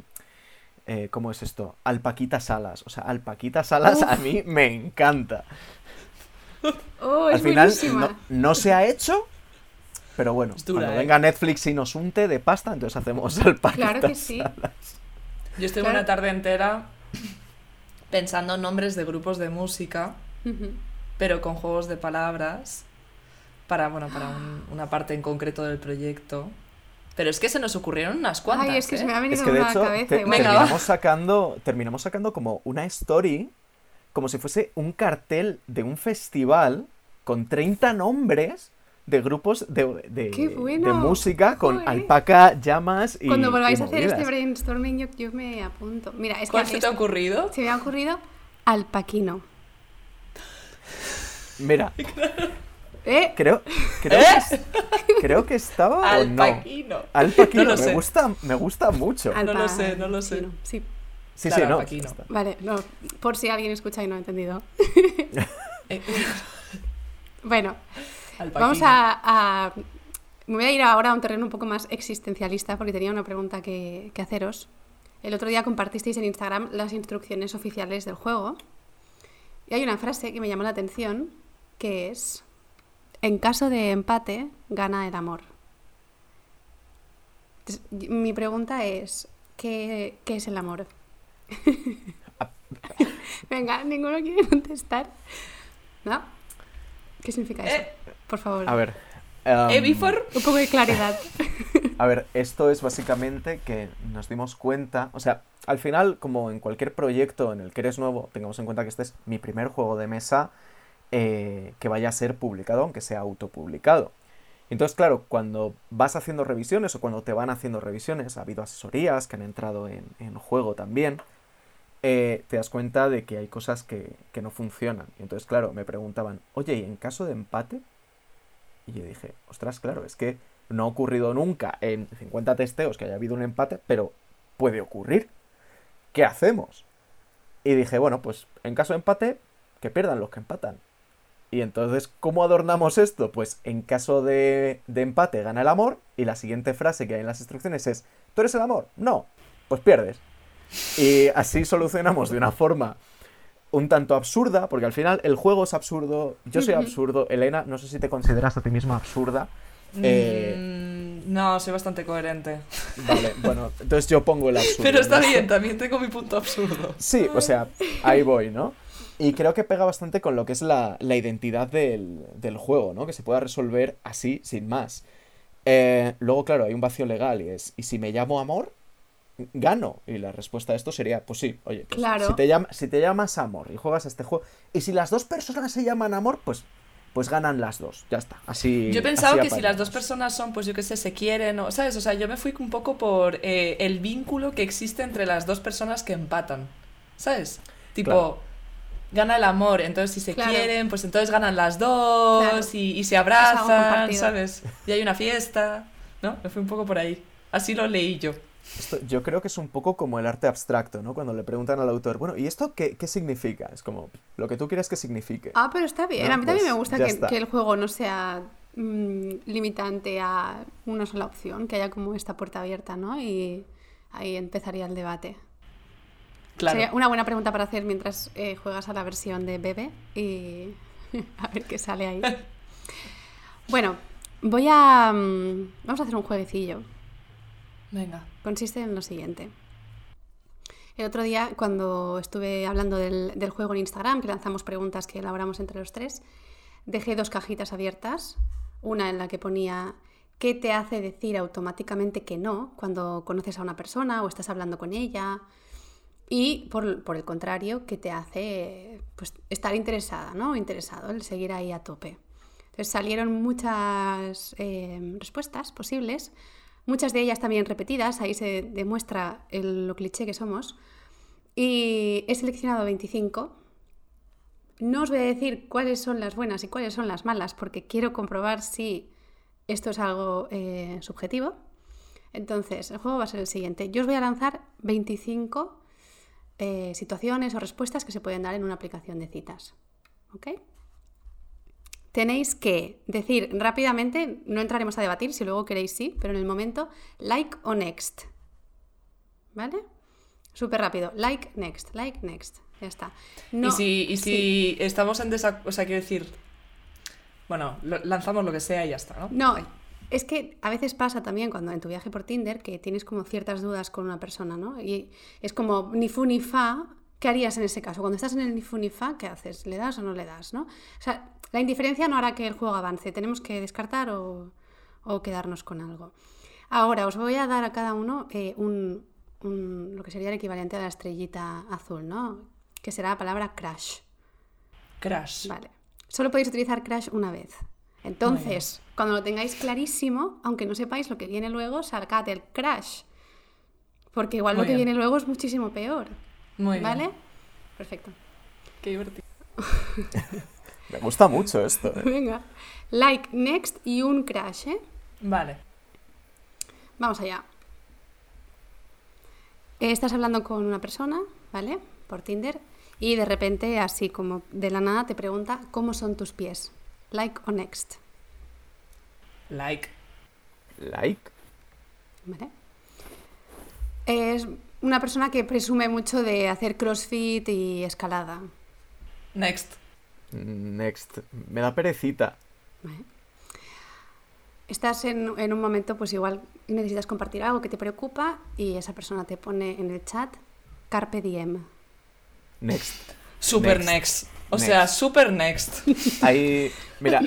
eh, ¿Cómo es esto? Alpaquita Salas. O sea, Alpaquita Salas a mí me encanta. Oh, Al es final no se ha hecho, pero bueno, dura, cuando ¿eh? venga Netflix y nos unte de pasta, entonces hacemos Alpaquita Claro que sí. Salas. Yo estuve Claro. una tarde entera pensando en nombres de grupos de música, pero con juegos de palabras para, bueno, para un- una parte en concreto del proyecto. Pero es que se nos ocurrieron unas cuantas. Ay, es que ¿eh? se me ha Es venido que de una hecho cabeza te- igual. Terminamos, sacando, terminamos sacando como una story, como si fuese un cartel de un festival con 30 nombres de grupos de, de, música con Joder. alpaca, llamas y Cuando volváis y a hacer este brainstorming, yo, yo me apunto. Mira, es ¿Cuál que se te ha ocurrido? se me ha ocurrido alpaquino. Mira, ¿Eh? creo, creo, que, creo que estaba o no. Alpaquino. Alpaquino, No me, gusta, me gusta mucho. no lo sé, no lo sé. Alpaquino, Sí. Sí, Claro, sí, no. alpaquino. Vale, no, por si alguien escucha y no ha entendido. Eh, Bueno, alpaquino. Vamos a, a- Me voy a ir ahora a un terreno un poco más existencialista porque tenía una pregunta que, que haceros. El otro día compartisteis en Instagram las instrucciones oficiales del juego. Y hay una frase que me llamó la atención que es, en caso de empate, gana el amor. Entonces, mi pregunta es, ¿qué, qué es el amor? Venga, ninguno quiere contestar. ¿No? ¿Qué significa eso? Eh. Por favor. A ver. em, ¿Eh, Bifor? Un poco de claridad. A ver, esto es básicamente que nos dimos cuenta, o sea, al final, como en cualquier proyecto en el que eres nuevo, tengamos en cuenta que este es mi primer juego de mesa eh, que vaya a ser publicado, aunque sea autopublicado. Entonces, claro, cuando vas haciendo revisiones o cuando te van haciendo revisiones, ha habido asesorías que han entrado en, en juego también, eh, te das cuenta de que hay cosas que, que no funcionan. Y entonces, claro, me preguntaban, oye, ¿y en caso de empate? Y yo dije, ostras, claro, es que no ha ocurrido nunca en 50 testeos que haya habido un empate, pero puede ocurrir. ¿Qué hacemos? Y dije, bueno, pues en caso de empate, que pierdan los que empatan. Y entonces, ¿cómo adornamos esto? Pues en caso de, de empate gana el amor y la siguiente frase que hay en las instrucciones es, ¿tú eres el amor? No, pues pierdes. Y así solucionamos de una forma un tanto absurda, porque al final el juego es absurdo, yo soy absurdo, Elena, no sé si te consideras a ti misma absurda. Eh, Mm, no, soy bastante coherente. Vale, bueno, entonces yo pongo el absurdo. Pero está ¿no? bien, también tengo mi punto absurdo. Sí, o sea, ahí voy, ¿no? Y creo que pega bastante con lo que es la, la identidad del, del juego, ¿no? Que se pueda resolver así, sin más. Eh, luego, claro, hay un vacío legal y es, ¿y si me llamo amor? Gano. Y la respuesta a esto sería, pues sí, oye, pues Claro. si, te llama- si te llamas amor y juegas a este juego, y si las dos personas se llaman amor, pues, pues ganan las dos, ya está. Así. Yo he pensado así que si las dos personas son, pues yo qué sé, se quieren, o, ¿sabes? O sea, yo me fui un poco por eh, el vínculo que existe entre las dos personas que empatan, ¿sabes? Tipo, Claro. gana el amor, entonces si se Claro. quieren, pues entonces ganan las dos Claro. y, y se abrazan. ¿sabes? Y hay una fiesta, ¿no? Me fui un poco por ahí. Así lo leí yo. Esto- yo creo que es un poco como el arte abstracto, ¿no? Cuando le preguntan al autor, bueno, ¿y esto qué, qué significa? Es como lo que tú quieres que signifique. Ah, pero está bien. No, a mí también pues, me gusta que, está. que el juego no sea mm, limitante a una sola opción, que haya como esta puerta abierta, ¿no? Y ahí empezaría el debate. Claro. Sería una buena pregunta para hacer mientras eh, juegas a la versión de Bebe y a ver qué sale ahí. Bueno, voy a... mm, vamos a hacer un jueguecillo. Venga. Consiste en lo siguiente. El otro día, cuando estuve hablando del, del juego en Instagram, que lanzamos preguntas que elaboramos entre los tres, dejé dos cajitas abiertas. Una en la que ponía qué te hace decir automáticamente que no cuando conoces a una persona o estás hablando con ella. Y por, por el contrario, qué te hace pues, estar interesada, ¿no? Interesado, el seguir ahí a tope. Entonces salieron muchas eh, respuestas posibles, muchas de ellas también repetidas, ahí se demuestra el- lo cliché que somos. Y he seleccionado 25. No os voy a decir cuáles son las buenas y cuáles son las malas, porque quiero comprobar si esto es algo eh, subjetivo. Entonces, el juego va a ser el siguiente. Yo os voy a lanzar 25 eh, situaciones o respuestas que se pueden dar en una aplicación de citas. ¿Ok? Tenéis que decir rápidamente, no entraremos a debatir, si luego queréis sí, pero en el momento, like o next. ¿Vale? Súper rápido. Like, next, like, next. Ya está. No- y si, y sí. si estamos en desacuerdo, o sea, quiero decir, bueno, lo- lanzamos lo que sea y ya está, ¿no? No, Ay. es que a veces pasa también cuando en tu viaje por Tinder que tienes como ciertas dudas con una persona, ¿no? Y es como ni fu ni fa, ¿qué harías en ese caso? Cuando estás en el ni fu ni fa, ¿qué haces? ¿Le das o no le das, no? O sea, la indiferencia no hará que el juego avance, tenemos que descartar o, o quedarnos con algo. Ahora, os voy a dar a cada uno eh, un, un- lo que sería el equivalente a la estrellita azul, ¿no? Que será la palabra crash. Crash. Vale. Solo podéis utilizar Crash una vez. Entonces, cuando lo tengáis clarísimo, aunque no sepáis lo que viene luego, sacad el Crash. Porque igual Muy lo que bien. viene luego es muchísimo peor. Muy ¿Vale? bien. Perfecto. Qué divertido. Me gusta mucho esto. ¿eh? Venga. Like, next y un Crash, ¿eh? Vale. Vamos allá. Estás hablando con una persona, ¿vale? Por Tinder. Y de repente, así como de la nada, te pregunta cómo son tus pies. Like o next. Like. Like. ¿Vale? Es una persona que presume mucho de hacer crossfit y escalada. Next. Next. Me da perecita. Estás en, en un momento, pues igual necesitas compartir algo que te preocupa y esa persona te pone en el chat Carpe Diem. Next. Super Next. next. O Next. sea, super next. Ahí, mira,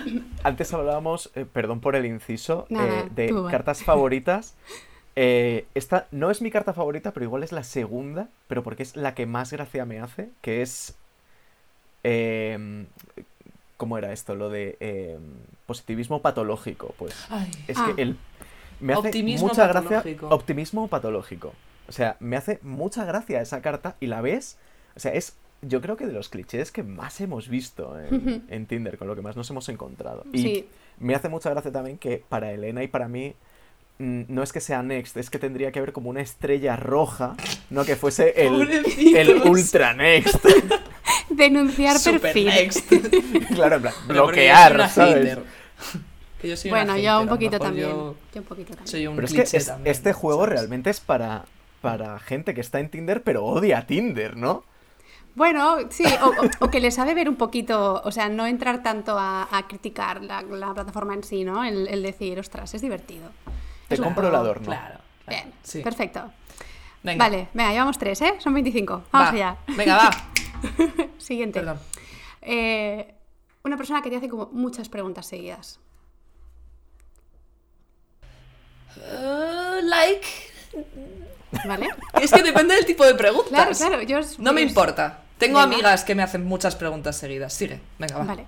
antes hablábamos, eh, perdón por el inciso, Nada, eh, de tú cartas favoritas. Eh, esta no es mi carta favorita, pero igual es la segunda, pero porque es la que más gracia me hace, que es... eh, ¿Cómo era esto? Lo de eh, positivismo patológico. Pues Ay. es Ah. que el, me hace Optimismo mucha gracia... patológico. Optimismo patológico. O sea, me hace mucha gracia esa carta y la ves... O sea, es yo creo que de los clichés que más hemos visto en, en Tinder, con lo que más nos hemos encontrado. Y me hace mucha gracia también que para Elena y para mí no es que sea Next, es que tendría que haber como una estrella roja, no que fuese el, el Ultra Next. Denunciar Super perfil. next. claro, en plan, bloquear, ¿sabes? hater. Que yo soy una Bueno, hater, yo a un poquito también. Yo Yo un poquito también. soy un Pero es que cliché es- también, este juego ¿sabes? realmente es para, para gente que está en Tinder pero odia Tinder, ¿no? Bueno, sí, o, o- o que le sabe ver un poquito, o sea, no entrar tanto a, a criticar la, la plataforma en sí, ¿no? El, el decir, ostras, es divertido. Te compro el adorno. Claro. claro, Bien, sí. perfecto. Venga. Vale, venga, llevamos tres, ¿eh? Son 25. Vamos Va. allá. Venga, va. Siguiente. Perdón. Eh, una persona que te hace como muchas preguntas seguidas. Uh, like. ¿Vale? Es que depende del tipo de preguntas. Claro, claro, yo os- No me os- importa. Tengo Venga. amigas que me hacen muchas preguntas seguidas. Sigue. Venga, va. Vale.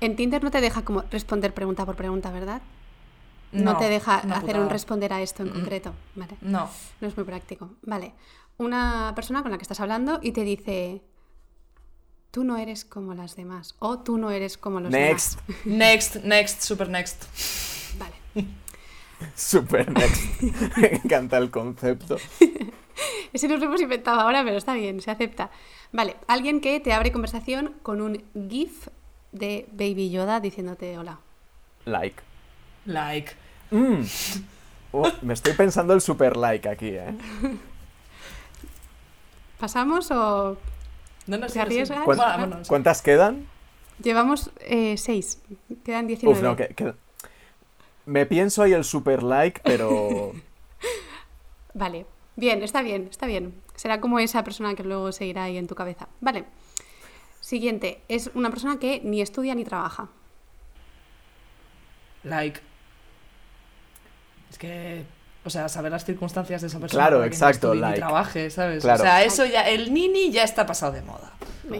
En Tinder no te deja como responder pregunta por pregunta, ¿verdad? No, te deja hacer putada. un responder a esto en concreto. Vale. No. No es muy práctico. Vale. Una persona con la que estás hablando y te dice, tú no eres como las demás. O tú no eres como los Next. demás. Next, next, super next. Vale. Super next. Me encanta el concepto. Ese nos lo hemos inventado ahora, pero está bien, se acepta. Vale. Alguien que te abre conversación con un GIF de Baby Yoda diciéndote hola. Like. Like. Mm. Oh, me estoy pensando el super like aquí, ¿eh? ¿Pasamos o No, no, ¿Te sí. ¿Cuántas quedan? llevamos eh, seis? Quedan 19. Uf, no, que, que- Me pienso ahí el super like, pero... Vale, bien, está bien, está bien. Será como esa persona que luego se irá ahí en tu cabeza. Vale. Siguiente, es una persona que ni estudia ni trabaja. Like. Que. O sea, saber las circunstancias de esa persona. Claro, exacto, no like. trabaje, ¿sabes? Claro. O sea, eso ya. El nini ya está pasado de moda.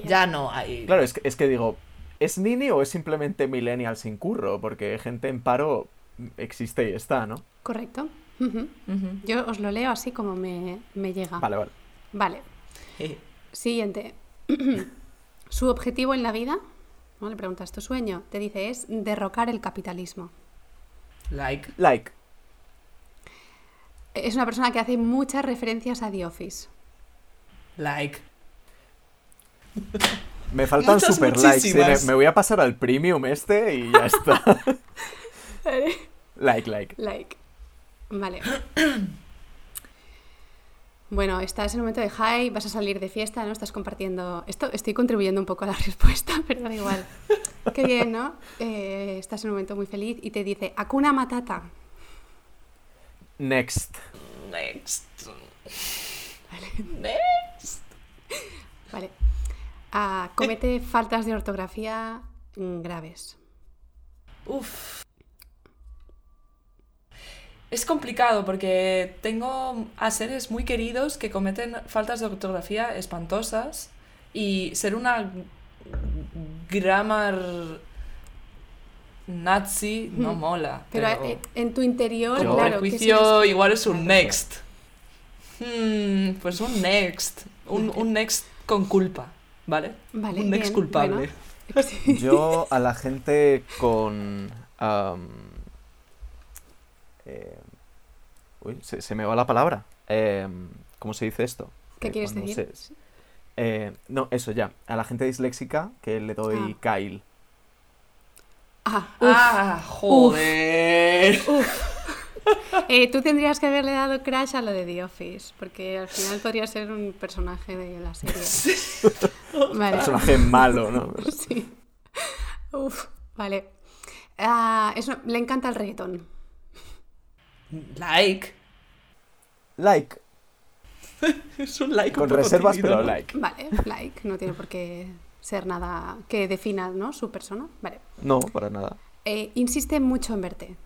Ya no hay. Claro, es que, es que digo, ¿es nini o es simplemente millennial sin curro? Porque gente en paro existe y está, ¿no? ¿Correcto? Yo os lo leo así como me, me llega. Vale, vale. Vale. Eh, Siguiente. Su objetivo en la vida, ¿no? le preguntas tu sueño, te dice es derrocar el capitalismo. Like. Like. Es una persona que hace muchas referencias a The Office. Like. Me faltan Muchas, super likes. Me, muchísimas. me voy a pasar al premium este y ya está. like, like. Like. Vale. Bueno, estás en un momento de high, vas a salir de fiesta, ¿no? Estás compartiendo. Esto estoy contribuyendo un poco a la respuesta, pero da igual. Qué bien, ¿no? Eh, estás en un momento muy feliz y te dice Akuna Matata. Next. Next. Next. Vale. Ah, comete faltas de ortografía graves. Uf. Es complicado porque tengo a seres muy queridos que cometen faltas de ortografía espantosas y ser una grammar nazi no mola. Pero, Pero, eh, en tu interior, como claro. ¿qué prejuicio igual es un next. Hmm, pues un next. Un, un next con culpa, ¿vale? Vale, un next bien, culpable. bueno. Yo a la gente con... eh, uy, se, se me va la palabra. Em, ¿Cómo se dice esto? ¿Qué Eh, quieres decir? se- eh, no, eso ya. A la gente disléxica que le doy Kyle. Ah, uf. Ah, joder. Eh, tú tendrías que haberle dado crash a lo de The Office, porque al final podría ser un personaje de la serie. Vale. Personaje malo, ¿no? Sí. Uf, vale. Ah, eso, le encanta el reggaetón. Like. Like. Es un like. Con un poco reservas, tímido, pero ¿no? like. Vale, like, no tiene por qué ser nada que defina ¿no? su persona. Vale. No, para nada. Eh, insiste mucho en verte.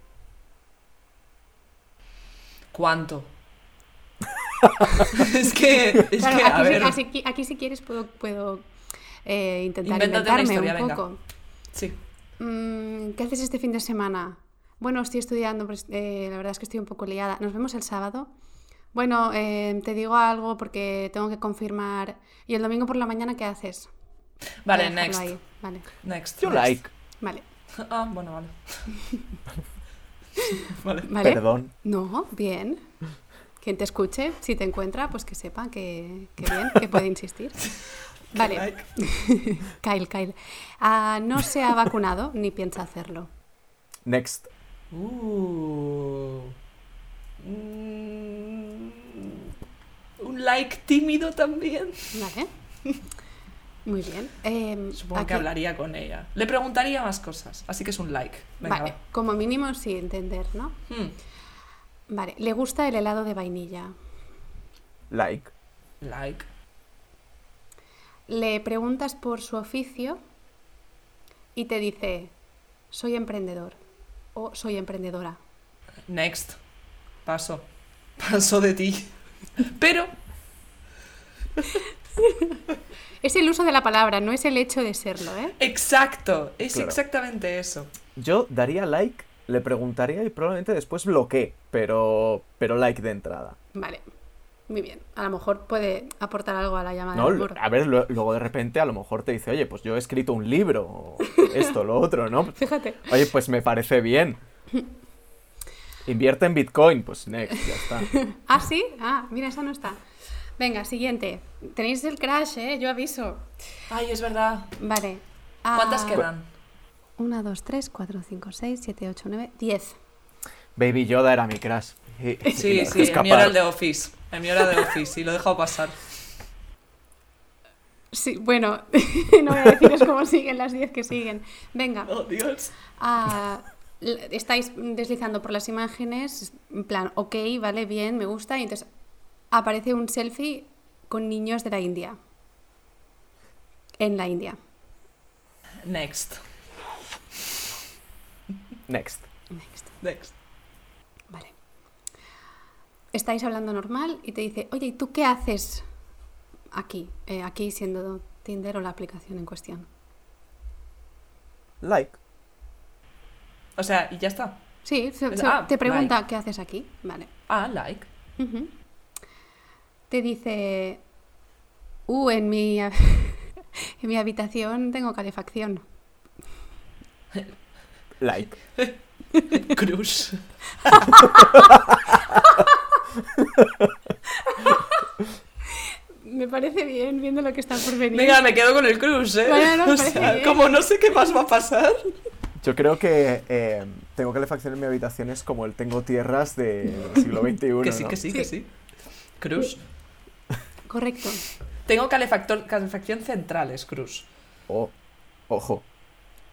¿Cuánto? es que, es Claro, que, a aquí, sí- ver. aquí- aquí si quieres puedo, puedo eh, intentar Invéntate una inventarme historia, un venga. poco. Sí. Mm, ¿Qué haces este fin de semana? Bueno, estoy estudiando, pero eh, la verdad es que estoy un poco liada. ¿Nos vemos el sábado? Bueno, eh, te digo algo porque tengo que confirmar. ¿Y el domingo por la mañana qué haces? Vale, next. Vale, Next. Yo next. like. vale. Ah, bueno, vale. vale. ¿Vale? Perdón. No, bien. Quien te escuche, si te encuentra, pues que sepa que, que bien, que puede insistir. Vale, Like. Kyle, Kyle. Ah, no se ha vacunado ni piensa hacerlo. Next. Uh. Mm, un like tímido también. Vale. Muy bien. Em, Supongo aquí- que hablaría con ella. Le preguntaría más cosas, así que es un like. Venga, Vale, como mínimo sí entender, ¿no? Hmm, Vale, le gusta el helado de vainilla. Like. Like. Le preguntas por su oficio y te dice, soy emprendedor o soy emprendedora. Next. Paso. Paso de ti. Pero Es el uso de la palabra, no es el hecho de serlo, ¿eh? Exacto, es Claro. exactamente eso. Yo daría like, le preguntaría y probablemente después bloqueé, pero, pero like de entrada. Vale. Muy bien. A lo mejor puede aportar algo a la llamada No, a ver, lo- luego de repente a lo mejor te dice, oye, pues yo he escrito un libro, o esto, lo otro, ¿no? Fíjate. Oye, pues me parece bien. Invierte en Bitcoin, pues next, ya está. Ah, sí. Ah, mira, esa no está. Venga, siguiente. Tenéis el crash, ¿eh? Yo aviso. Ay, es verdad. Vale. ¿Cuántas Ah, quedan? 1, 2, 3, 4, 5, 6, 7, 8, 9, 10. Baby Yoda era mi crush. Y- Sí, sí, el mío era escapar. el de Office. El mío era de Office y lo he dejado pasar. Sí, bueno, no voy a deciros cómo siguen las 10 que siguen. Venga. Oh, Dios. Ah, estáis deslizando por las imágenes, en plan, ok, vale, bien, me gusta, y entonces aparece un selfie con niños de la India. En la India. Next. Next. Next. Next. Vale. Estáis hablando normal y te dice, oye, ¿y tú qué haces aquí? Eh, aquí siendo Tinder o la aplicación en cuestión. Like. O sea, y ya está. Sí, ah, te pregunta, ¿qué haces aquí? Vale. Ah, like. Ujú. Te dice, uh, en mi, en mi habitación tengo calefacción. Like. Cruz. Me parece bien, viendo lo que está por venir. Venga, me quedo con el Cruz, ¿eh? Bueno, no, o parece sea, bien. como no sé qué más va a pasar. Yo creo que eh, tengo calefacción en mi habitación es como el tengo tierras de- del siglo XXI. Que sí, ¿no? que sí, que Sí. sí. Cruz. Correcto. Tengo calefactor, calefacción central, es Cruz. Oh, ojo.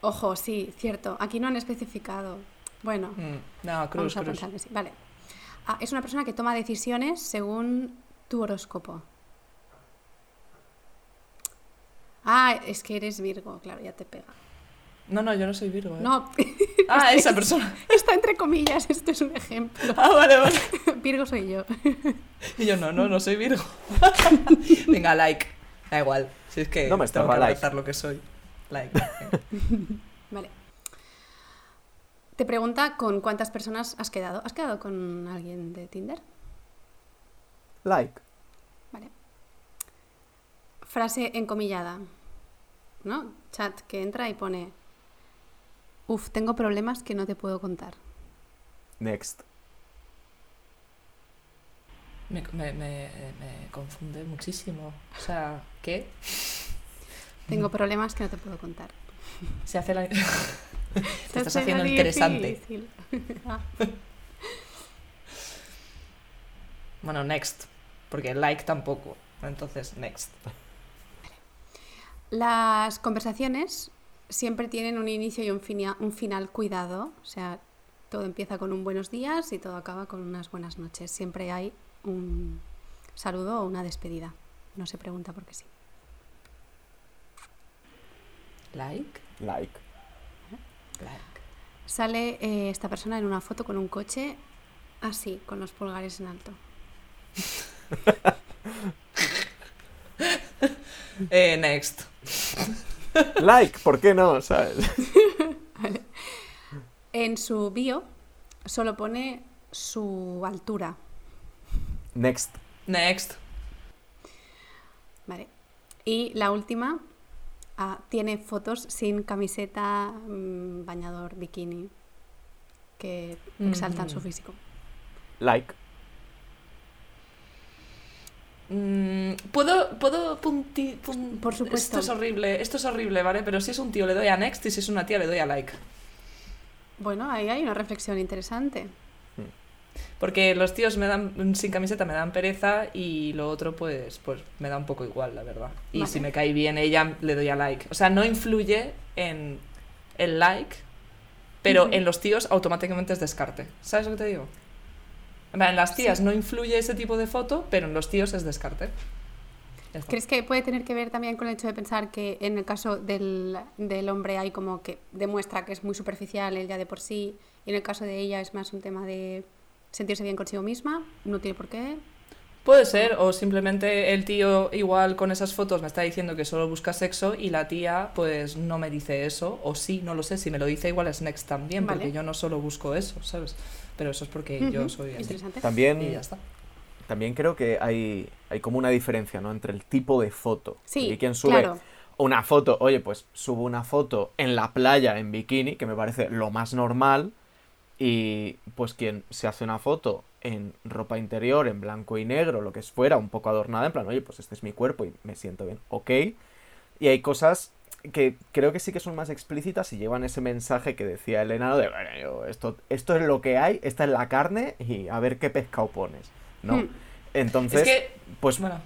Ojo, sí, cierto. Aquí no han especificado. Bueno, Mm, No, vamos Cruz, a Cruz. pensar que sí. Vale. Ah, es una persona que toma decisiones según tu horóscopo. Ah, es que eres Virgo, claro, ya te pega. No, no, yo no soy Virgo. ¿eh? No, Ah, esa persona. entre comillas, esto es un ejemplo. Ah, vale, vale. Virgo soy yo. Y yo, no, no, no soy Virgo. Venga, like. Da igual. Si es que No me tengo que like. lo que soy. Like. Vale. Te pregunta con cuántas personas has quedado. ¿Has quedado con alguien de Tinder? Like. Vale. Frase encomillada. ¿No? Chat que entra y pone. Uf, tengo problemas que no te puedo contar. Next. Me, me, me, me confunde muchísimo. O sea, ¿qué? Tengo problemas que no te puedo contar. Se hace la... Te estás haciendo interesante. difícil. Ah, Bueno, next. Porque like tampoco. Entonces, next. Las conversaciones siempre tienen un inicio y un, un final cuidado. O sea, todo empieza con un buenos días y todo acaba con unas buenas noches. Siempre hay un saludo o una despedida. No se pregunta por qué sí. Like. Like. Like. Sale eh, esta persona en una foto con un coche así, con los pulgares en alto. Eh, next. Like, ¿por qué no? ¿Sabes? En su bio solo pone su altura. Next. Next. Vale. Y la última ah, tiene fotos sin camiseta, mm, bañador, bikini, que exaltan su Ujú. físico. Like. Mm, ¿Puedo, puedo punti- pun- Por supuesto. Esto es horrible, esto es horrible, ¿vale? Pero si es un tío le doy a next y si es una tía le doy a like. Bueno, ahí hay una reflexión interesante. Porque los tíos me dan sin camiseta me dan pereza y lo otro pues pues me da un poco igual, la verdad. Y Vale. si me cae bien ella le doy a like. O sea, no influye en el like, pero en los tíos automáticamente es descarte. ¿Sabes lo que te digo? En las tías Sí. no influye ese tipo de foto, pero en los tíos es descarte. ¿Crees que puede tener que ver también con el hecho de pensar que en el caso del, del hombre hay como que demuestra que es muy superficial él ya de por sí, y en el caso de ella es más un tema de sentirse bien consigo misma? No tiene por qué. Puede ser, o simplemente el tío igual con esas fotos me está diciendo que solo busca sexo y la tía pues no me dice eso, o sí, no lo sé, si me lo dice igual es next también, Vale. porque yo no solo busco eso, ¿sabes? Pero eso es porque yo Ujú, soy así. Interesante. Y También, ya está. También creo que hay, hay como una diferencia, ¿no? Entre el tipo de foto. Sí, Hay quien sube claro. una foto, oye, pues subo una foto en la playa en bikini, que me parece lo más normal, y pues quien se hace una foto en ropa interior, en blanco y negro, lo que es fuera, un poco adornada, en plan, oye, pues este es mi cuerpo y me siento bien, ok. Y hay cosas que creo que sí que son más explícitas y llevan ese mensaje que decía Elena de, bueno, esto, esto es lo que hay, esta es la carne y a ver qué pescado pones, ¿no? Hmm. Entonces, es que, pues bueno,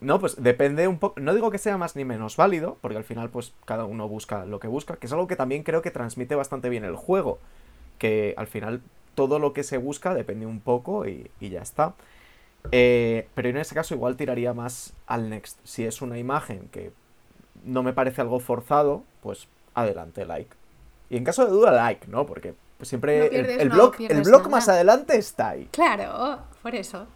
no, pues depende un poco. No digo que sea más ni menos válido, porque al final, pues cada uno busca lo que busca, que es algo que también creo que transmite bastante bien el juego. Que al final todo lo que se busca depende un poco y, y ya está. Eh, pero en ese caso, igual tiraría más al next. Si es una imagen que no me parece algo forzado, pues adelante, like. Y en caso de duda, like, ¿no? Porque siempre No el- pierdes- el, blog, el blog más adelante está ahí. Claro, por eso.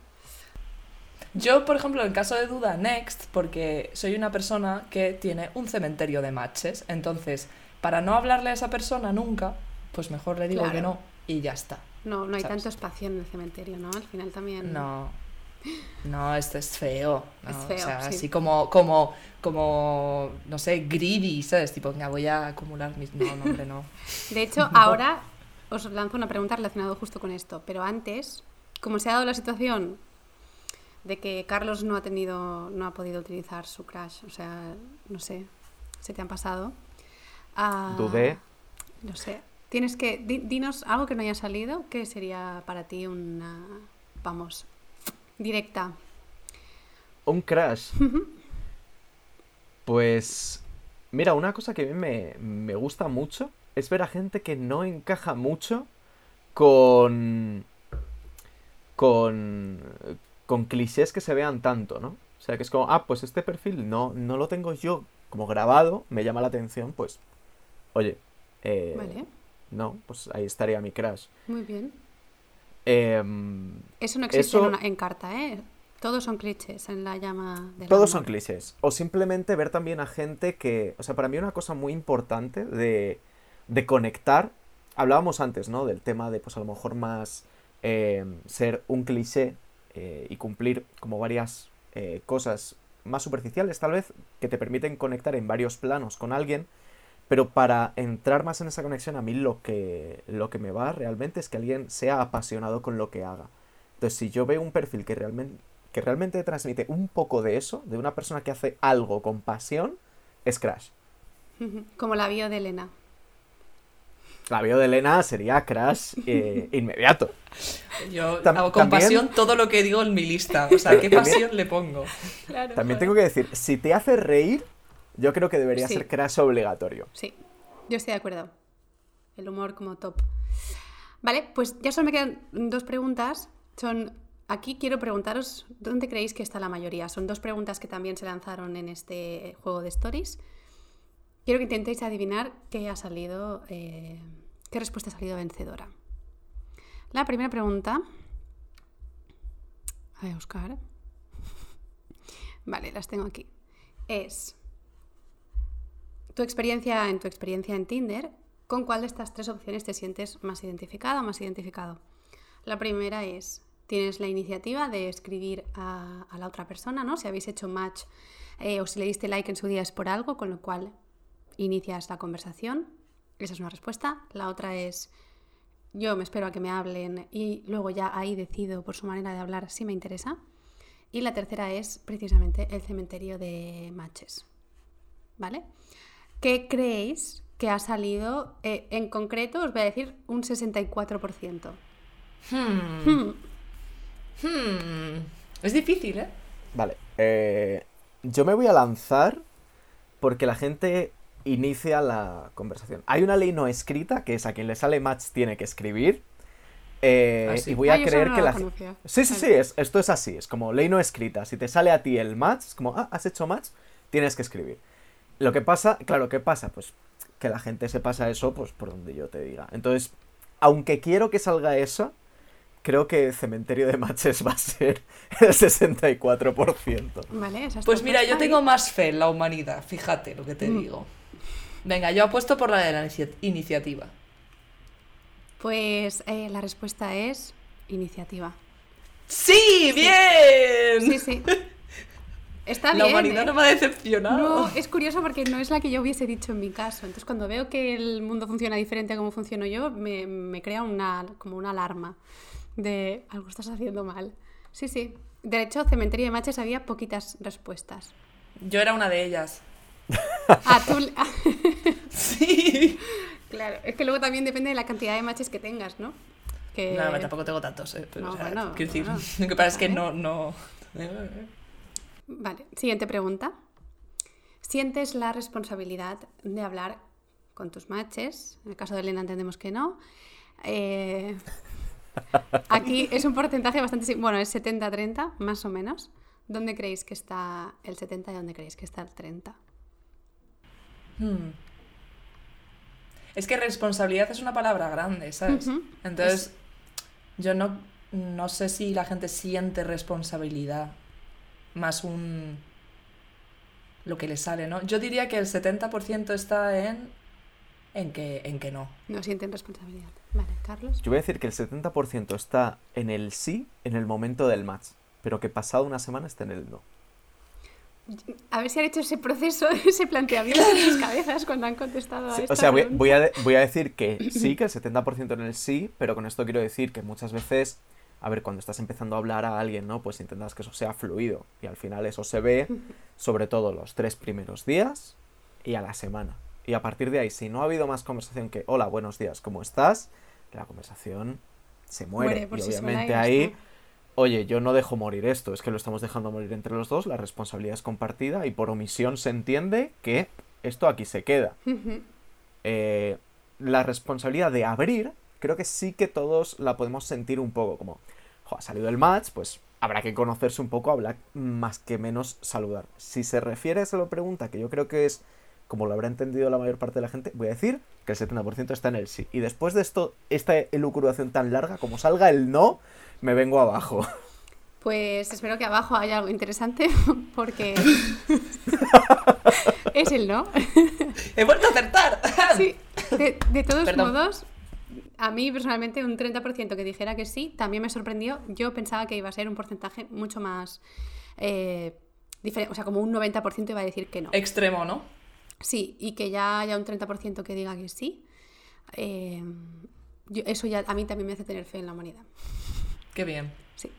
yo por ejemplo en caso de duda, next, porque soy una persona que tiene un cementerio de matches, entonces para no hablarle a esa persona nunca, pues mejor le digo Claro. que no y ya está. No, no hay ¿Sabes? tanto espacio en el cementerio, ¿no? Al final también. No. No, esto es feo. ¿no? Es feo, o sea, sí. así como, como, como, no sé, greedy, ¿sabes? Tipo, venga, voy a acumular mis... No, no, hombre, no. De hecho, ahora os lanzo una pregunta relacionada justo con esto. Pero antes, como se ha dado la situación de que Carlos no ha tenido, no ha podido utilizar su crash, o sea, no sé, se te han pasado. Ah, Dudé. No sé. Tienes que. di- dinos algo que no haya salido, que sería para ti una. Vamos. Directa. Un crash. Pues. Mira, una cosa que a mí me, me gusta mucho es ver a gente que no encaja mucho con. Con. con clichés que se vean tanto, ¿no? O sea, que es como, ah, pues este perfil no, no lo tengo yo como grabado, me llama la atención, pues. Oye, eh, Vale. no, pues ahí estaría mi crash. Muy bien. Em, Eso no existe Eso- En, una- en carta, ¿eh? Todos son clichés en la llama del Todos son clichés. O simplemente ver también a gente que. O sea, para mí una cosa muy importante de, de conectar. Hablábamos antes, ¿no? Del tema de, pues a lo mejor más eh, ser un cliché eh, y cumplir como varias eh, cosas más superficiales, tal vez, que te permiten conectar en varios planos con alguien. Pero para entrar más en esa conexión, a mí lo que, lo que me va realmente es que alguien sea apasionado con lo que haga. Entonces, si yo veo un perfil que realmente, que realmente transmite un poco de eso, de una persona que hace algo con pasión, es Crash. Como la bio de Elena. La bio de Elena sería Crash eh, inmediato. Yo Tam- hago con también- pasión todo lo que digo en mi lista. O sea, ¿qué También- pasión le pongo? También tengo que decir, si te hace reír, yo creo que debería Sí. ser Crash obligatorio. Sí, yo estoy de acuerdo. El humor como top. Vale, pues ya solo me quedan dos preguntas. Son, aquí quiero preguntaros dónde creéis que está la mayoría. Son dos preguntas que también se lanzaron en este juego de stories. Quiero que intentéis adivinar qué ha salido, eh, qué respuesta ha salido vencedora. La primera pregunta. A buscar. Vale, las tengo aquí. Es tu experiencia en tu experiencia en Tinder, ¿con cuál de estas tres opciones te sientes más identificada o más identificado? La primera es, tienes la iniciativa de escribir a, a la otra persona, ¿no? Si habéis hecho match eh, o si le diste like en su día es por algo, con lo cual inicias la conversación. Esa es una respuesta. La otra es, yo me espero a que me hablen y luego ya ahí decido por su manera de hablar si me interesa. Y la tercera es precisamente el cementerio de matches. ¿Vale? ¿Qué creéis que ha salido? eh, en concreto, os voy a decir un 64%. Hmm, Hmm, hmm. Es difícil, ¿eh? Vale. eh, yo me voy a lanzar porque la gente inicia la conversación. Hay una ley no escrita que es a quien le sale match tiene que escribir. eh, Ah, sí. Y voy a Ah, creer que la conocía. Sí, sí, sí, es- esto es así, es como ley no escrita. Si te sale a ti el match, es como, ah, has hecho match, tienes que escribir. Lo que pasa, claro, ¿qué pasa? Pues que la gente se pasa eso pues por donde yo te diga. Entonces, aunque quiero que salga eso, creo que cementerio de matches va a ser el 64%. Vale, esa Pues mira, yo tengo más fe en la humanidad, fíjate lo que te Mm. digo. Venga, yo apuesto por la de la inici- iniciativa. Pues eh, la respuesta es iniciativa. ¡Sí! ¡Bien! Sí, sí. Está la bien. humanidad ¿eh? no me ha decepcionado. No, es curioso porque no es la que yo hubiese dicho en mi caso. Entonces, cuando veo que el mundo funciona diferente a como funciono yo, me, me crea una, como una alarma de algo estás haciendo mal. Sí, sí. De hecho, Cementerio de Matches había poquitas respuestas. Yo era una de ellas. Ah, tú... Sí. claro, es que luego también depende de la cantidad de matches que tengas, ¿no? Que... No, pero tampoco tengo tantos, eh. Pero, No, o sea, bueno, quiero decir, bueno. lo que pasa es que no, no. Vale, siguiente pregunta. ¿Sientes la responsabilidad de hablar con tus matches? En el caso de Elena entendemos que no. Eh, aquí es un porcentaje bastante... Bueno, es 70-30, más o menos. ¿Dónde creéis que está el 70 y dónde creéis que está el 30? Hmm. Es que responsabilidad es una palabra grande, ¿sabes? Entonces, yo no, no sé si la gente siente responsabilidad más un... lo que le sale, ¿no? Yo diría que el 70% está en... en que, en que no. No sienten responsabilidad. Vale, Carlos. Yo voy a decir que el 70% está en el sí en el momento del match, pero que pasado una semana está en el no. A ver si han hecho ese proceso, ese planteamiento en sus cabezas cuando han contestado a Sí, esta o sea, voy, a, de- voy a decir que sí, que el 70% en el sí, pero con esto quiero decir que muchas veces, a ver, cuando estás empezando a hablar a alguien, ¿no? Pues intentas que eso sea fluido. Y al final eso se ve, sobre todo los tres primeros días y a la semana. Y a partir de ahí, si no ha habido más conversación que, hola, buenos días, ¿cómo estás? La conversación se muere. Muere por y obviamente ahí. Oye, yo no dejo morir esto, es que lo estamos dejando morir entre los dos, la responsabilidad es compartida y por omisión se entiende que esto aquí se queda eh, la responsabilidad de abrir, creo que sí que todos la podemos sentir un poco como, "Jo, ha salido el match, pues habrá que conocerse un poco, hablar más que menos saludar. Si se refiere a esa pregunta, que yo creo que es como lo habrá entendido la mayor parte de la gente, voy a decir que el 70% está en el sí. Y después de esto, esta elucubración tan larga, como salga el no, me vengo abajo. Pues espero que abajo haya algo interesante porque es el no. ¡He vuelto a acertar! Sí, de, de todos Perdón. modos, a mí personalmente un 30% que dijera que sí también me sorprendió. Yo pensaba que iba a ser un porcentaje mucho más eh, diferente, o sea, como un 90% iba a decir que no. Extremo, ¿no? Sí, y que ya haya un 30% que diga que sí. eh, yo- eso ya a mí también me hace tener fe en la humanidad. Qué bien. Sí,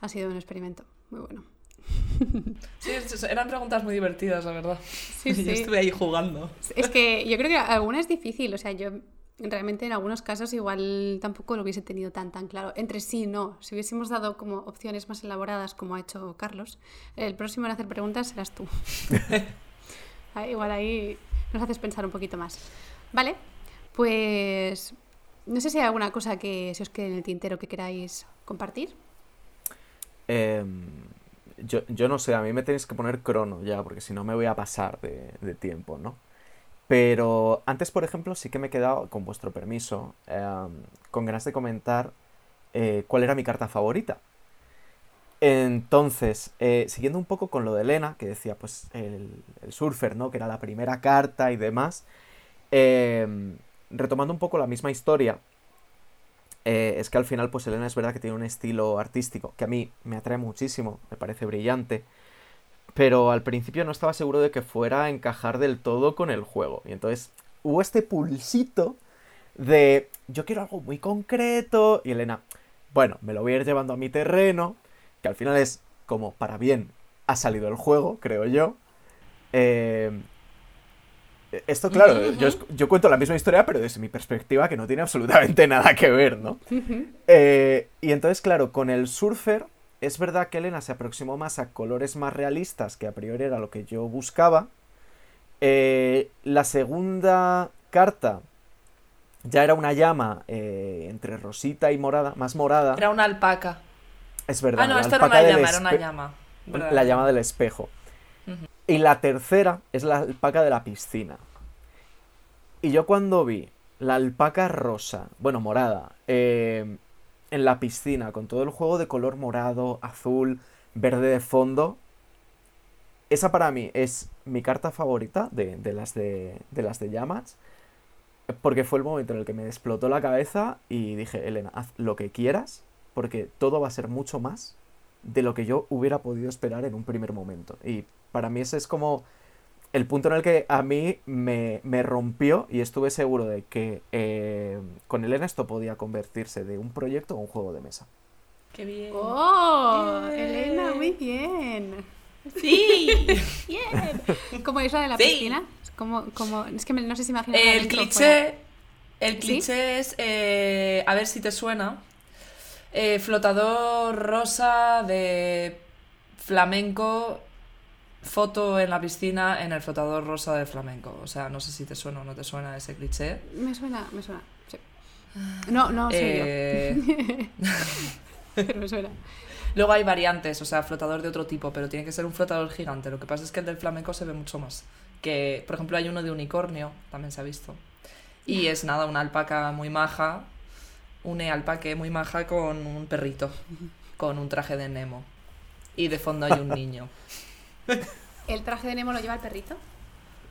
ha sido un experimento muy bueno. Sí, eran preguntas muy divertidas, la verdad. Sí, Yo sí. estuve ahí jugando. Es que yo creo que alguna es difícil, o sea, yo realmente en algunos casos igual tampoco lo hubiese tenido tan tan claro. Entre sí, no. Si hubiésemos dado como opciones más elaboradas, como ha hecho Carlos, el próximo en hacer preguntas serás tú. Ah, igual ahí nos haces pensar un poquito más. Vale, pues no sé si hay alguna cosa que se os quede en el tintero que queráis compartir. Em, yo, yo no sé, a mí me tenéis que poner crono ya, porque si no me voy a pasar de, tiempo, ¿no? Pero antes, por ejemplo, sí que me he quedado, con vuestro permiso, em, con ganas de comentar eh, cuál era mi carta favorita. Entonces, eh, siguiendo un poco con lo de Elena, que decía, pues, el, el surfer, ¿no? Que era la primera carta y demás. em, retomando un poco la misma historia, eh, es que al final, pues Elena es verdad que tiene un estilo artístico que a mí me atrae muchísimo, me parece brillante, pero al principio no estaba seguro de que fuera a encajar del todo con el juego. Y entonces hubo este pulsito de yo quiero algo muy concreto y Elena, bueno, me lo voy a ir llevando a mi terreno, que al final es como para bien ha salido el juego, creo yo. Eh, esto, claro, yo cuento la misma historia, pero desde mi perspectiva, que no tiene absolutamente nada que ver, ¿no? Eh, y entonces, claro, con el surfer, es verdad que Elena se aproximó más a colores más realistas, que a priori era lo que yo buscaba. Eh, la segunda carta ya era una llama eh, entre rosita y morada, más morada. Era una alpaca. Es verdad. Ah, no, la esto era una llama, era una llama. ¿verdad? La llama del espejo. Y la tercera es la alpaca de la piscina. Y yo cuando vi la alpaca rosa, bueno, morada, eh, en la piscina, con todo el juego de color morado, azul, verde de fondo, esa para mí es mi carta favorita de, de las de, de las de llamas. Porque fue el momento en el que me explotó la cabeza y dije, Elena, haz lo que quieras, porque todo va a ser mucho más de lo que yo hubiera podido esperar en un primer momento. Y para mí ese es como el punto en el que a mí me, me rompió y estuve seguro de que eh, con Elena esto podía convertirse de un proyecto a un juego de mesa. ¡Qué bien! ¡Oh! Eh. Elena, muy bien. ¡Sí! Bien. ¿Cómo es la de la Sí. piscina? Como, como, es que me- no sé si imagino. el cliché, el cliché es, eh, a ver si te suena, eh, flotador rosa de flamenco, foto en la piscina en el flotador rosa de flamenco. O sea, no sé si te suena o no te suena ese cliché. Me suena, me suena. Sí. No, no soy Eh, yo. Pero me suena. Luego hay variantes, o sea, flotador de otro tipo, pero tiene que ser un flotador gigante. Lo que pasa es que el del flamenco se ve mucho más. Que, por ejemplo, hay uno de unicornio, también se ha visto. Y es nada, una alpaca muy maja, una alpaque muy maja con un perrito, con un traje de Nemo. Y de fondo hay un niño. ¿El traje de Nemo lo lleva el perrito?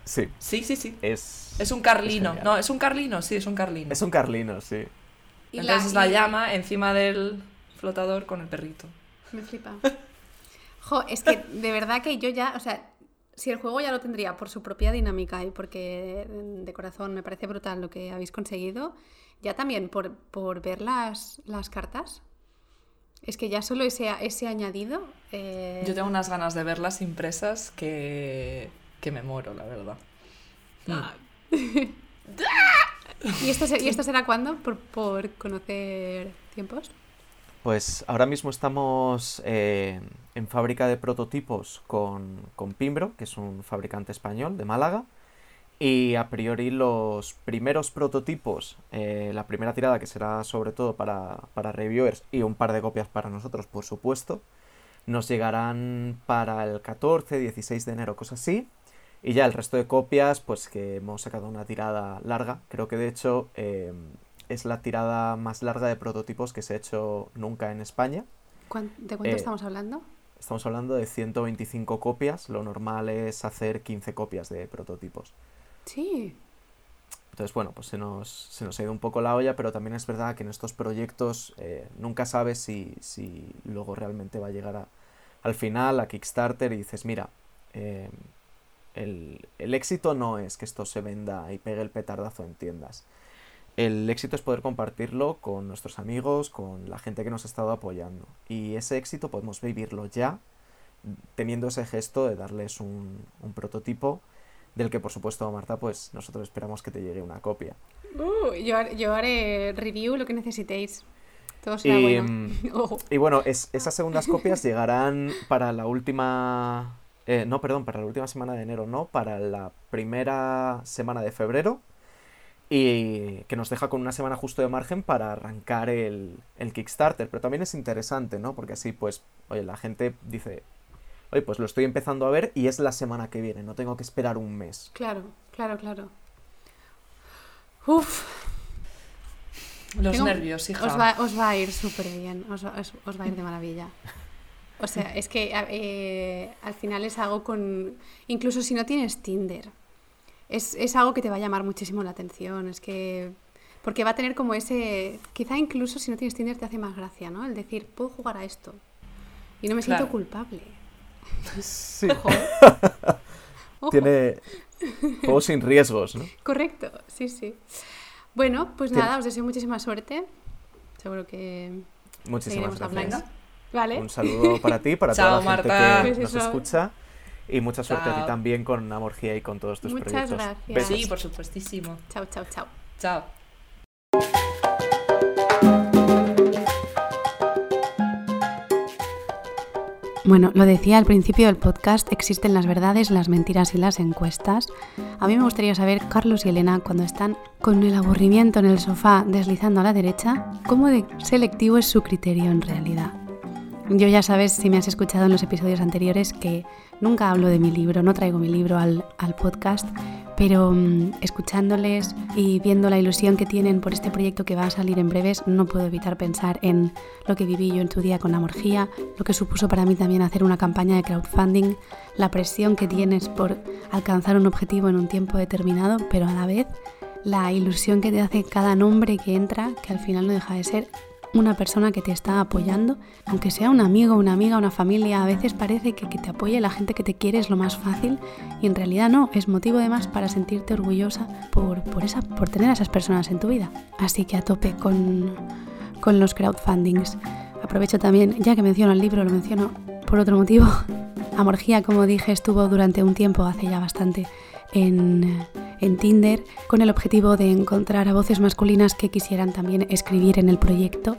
Sí, Sí, sí, sí. es... Es un carlino. genial. no, es un carlino, sí, es un carlino. Es un carlino, sí. Y Entonces es la y- llama encima del flotador con el perrito. Me flipa. Jo, es que de verdad que yo ya, o sea, si el juego ya lo tendría por su propia dinámica y porque de corazón me parece brutal lo que habéis conseguido, ya también por, por ver las, las cartas, es que ya solo ese, ese añadido... eh, Yo tengo unas ganas de verlas impresas que, que me muero, la verdad. ¿Y esto, se- ¿Y esto será cuándo? ¿Por, por conocer tiempos? Pues ahora mismo estamos eh, en fábrica de prototipos con, con Pimbro, que es un fabricante español de Málaga. Y a priori los primeros prototipos, eh, la primera tirada que será sobre todo para, para reviewers y un par de copias para nosotros, por supuesto, nos llegarán para el 14, 16 de enero, cosas así. Y ya el resto de copias, pues que hemos sacado una tirada larga. Creo que de hecho eh, es la tirada más larga de prototipos que se ha hecho nunca en España. ¿Cuán- ¿De cuánto Eh, estamos hablando? Estamos hablando de 125 copias. Lo normal es hacer 15 copias de prototipos. Sí. Entonces, bueno, pues se nos, se nos ha ido un poco la olla, pero también es verdad que en estos proyectos eh, nunca sabes si, si luego realmente va a llegar a- al final, a Kickstarter, y dices, mira, eh, el, el éxito no es que esto se venda y pegue el petardazo en tiendas. El éxito es poder compartirlo con nuestros amigos, con la gente que nos ha estado apoyando. Y ese éxito podemos vivirlo ya, teniendo ese gesto de darles un, un prototipo del que por supuesto Marta pues nosotros esperamos que te llegue una copia Uh, yo, yo haré review lo que necesitéis. Todo será y, bueno. mm, Oh. y bueno es- esas segundas copias llegarán para la última eh, no perdón para la última semana de enero no para la primera semana de febrero y que nos deja con una semana justo de margen para arrancar el, el Kickstarter pero también es interesante no porque así pues oye la gente dice oye pues lo estoy empezando a ver y es la semana que viene no tengo que esperar un mes Claro, claro, claro. Uf, Los Tengo- nervios, hija. os va, os va a ir súper bien, os, va- os- os va a ir de maravilla. O sea, es que eh, al final es algo con... Incluso si no tienes Tinder, es, es algo que te va a llamar muchísimo la atención. Es que... Porque va a tener como ese... Quizá incluso si no tienes Tinder te hace más gracia, ¿no? El decir, puedo jugar a esto. Y no me siento culpable. Sí Ojo. Ojo. tiene juegos sin riesgos no Correcto, sí, sí. Bueno, pues Tiene- nada, os deseo muchísima suerte. Seguro que Muchísimas seguiremos gracias. hablando. ¿Vale? Un saludo para ti, para Chao, toda la gente Marta. que Pues nos eso. escucha. Y mucha suerte a ti también con Amorgía y con todos tus Muchas proyectos. gracias. Besos. Sí, por supuestísimo. Chao, chao, chao. Chao. Bueno, lo decía al principio del podcast, existen las verdades, las mentiras y las encuestas. A mí me gustaría saber, Carlos y Elena, cuando están con el aburrimiento en el sofá deslizando a la derecha, cómo selectivo es su criterio en realidad. Yo ya sabes, si me has escuchado en los episodios anteriores, que nunca hablo de mi libro, no traigo mi libro al, al podcast, pero mm, escuchándoles y viendo la ilusión que tienen por este proyecto que va a salir en breves, no puedo evitar pensar en lo que viví yo en tu día con la morgía, lo que supuso para mí también hacer una campaña de crowdfunding, la presión que tienes por alcanzar un objetivo en un tiempo determinado, pero a la vez la ilusión que te hace cada nombre que entra, que al final no deja de ser una persona que te está apoyando, aunque sea un amigo, una amiga, una familia, a veces parece que que te apoye la gente que te quiere es lo más fácil y en realidad no, es motivo de más para sentirte orgullosa por, por, esa, por tener a esas personas en tu vida. Así que a tope con, con los crowdfundings. Aprovecho también, ya que menciono el libro, lo menciono por otro motivo. Amorgía, como dije, estuvo durante un tiempo, hace ya bastante, en, Tinder con el objetivo de encontrar a voces masculinas que quisieran también escribir en el proyecto.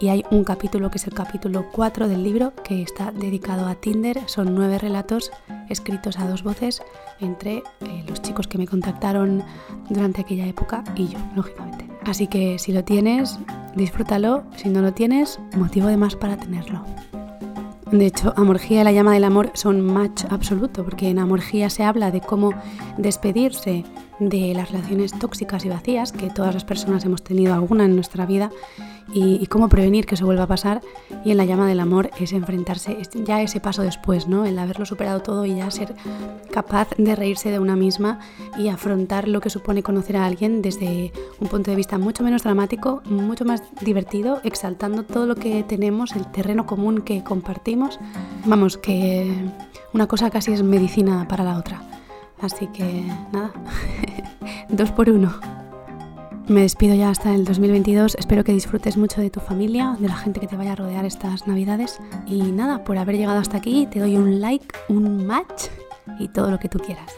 Y hay un capítulo que es el capítulo 4 del libro que está dedicado a Tinder. Son nueve relatos escritos a dos voces entre eh, los chicos que me contactaron durante aquella época y yo, lógicamente. Así que si lo tienes, disfrútalo. Si no lo tienes, motivo de más para tenerlo. De hecho, Amorgía y la llama del amor son match absoluto, porque en Amorgía se habla de cómo despedirse de las relaciones tóxicas y vacías, que todas las personas hemos tenido alguna en nuestra vida, y, cómo prevenir que eso vuelva a pasar. Y en la llama del amor es enfrentarse, ya ese paso después, ¿no? El haberlo superado todo y ya ser capaz de reírse de una misma y afrontar lo que supone conocer a alguien desde un punto de vista mucho menos dramático, mucho más divertido, exaltando todo lo que tenemos, el terreno común que compartimos. Vamos, que una cosa casi es medicina para la otra. Así que nada, dos por uno. Me despido ya hasta el 2022. Espero que disfrutes mucho de tu familia, de la gente que te vaya a rodear estas navidades. Y nada, por haber llegado hasta aquí, te doy un like, un match y todo lo que tú quieras.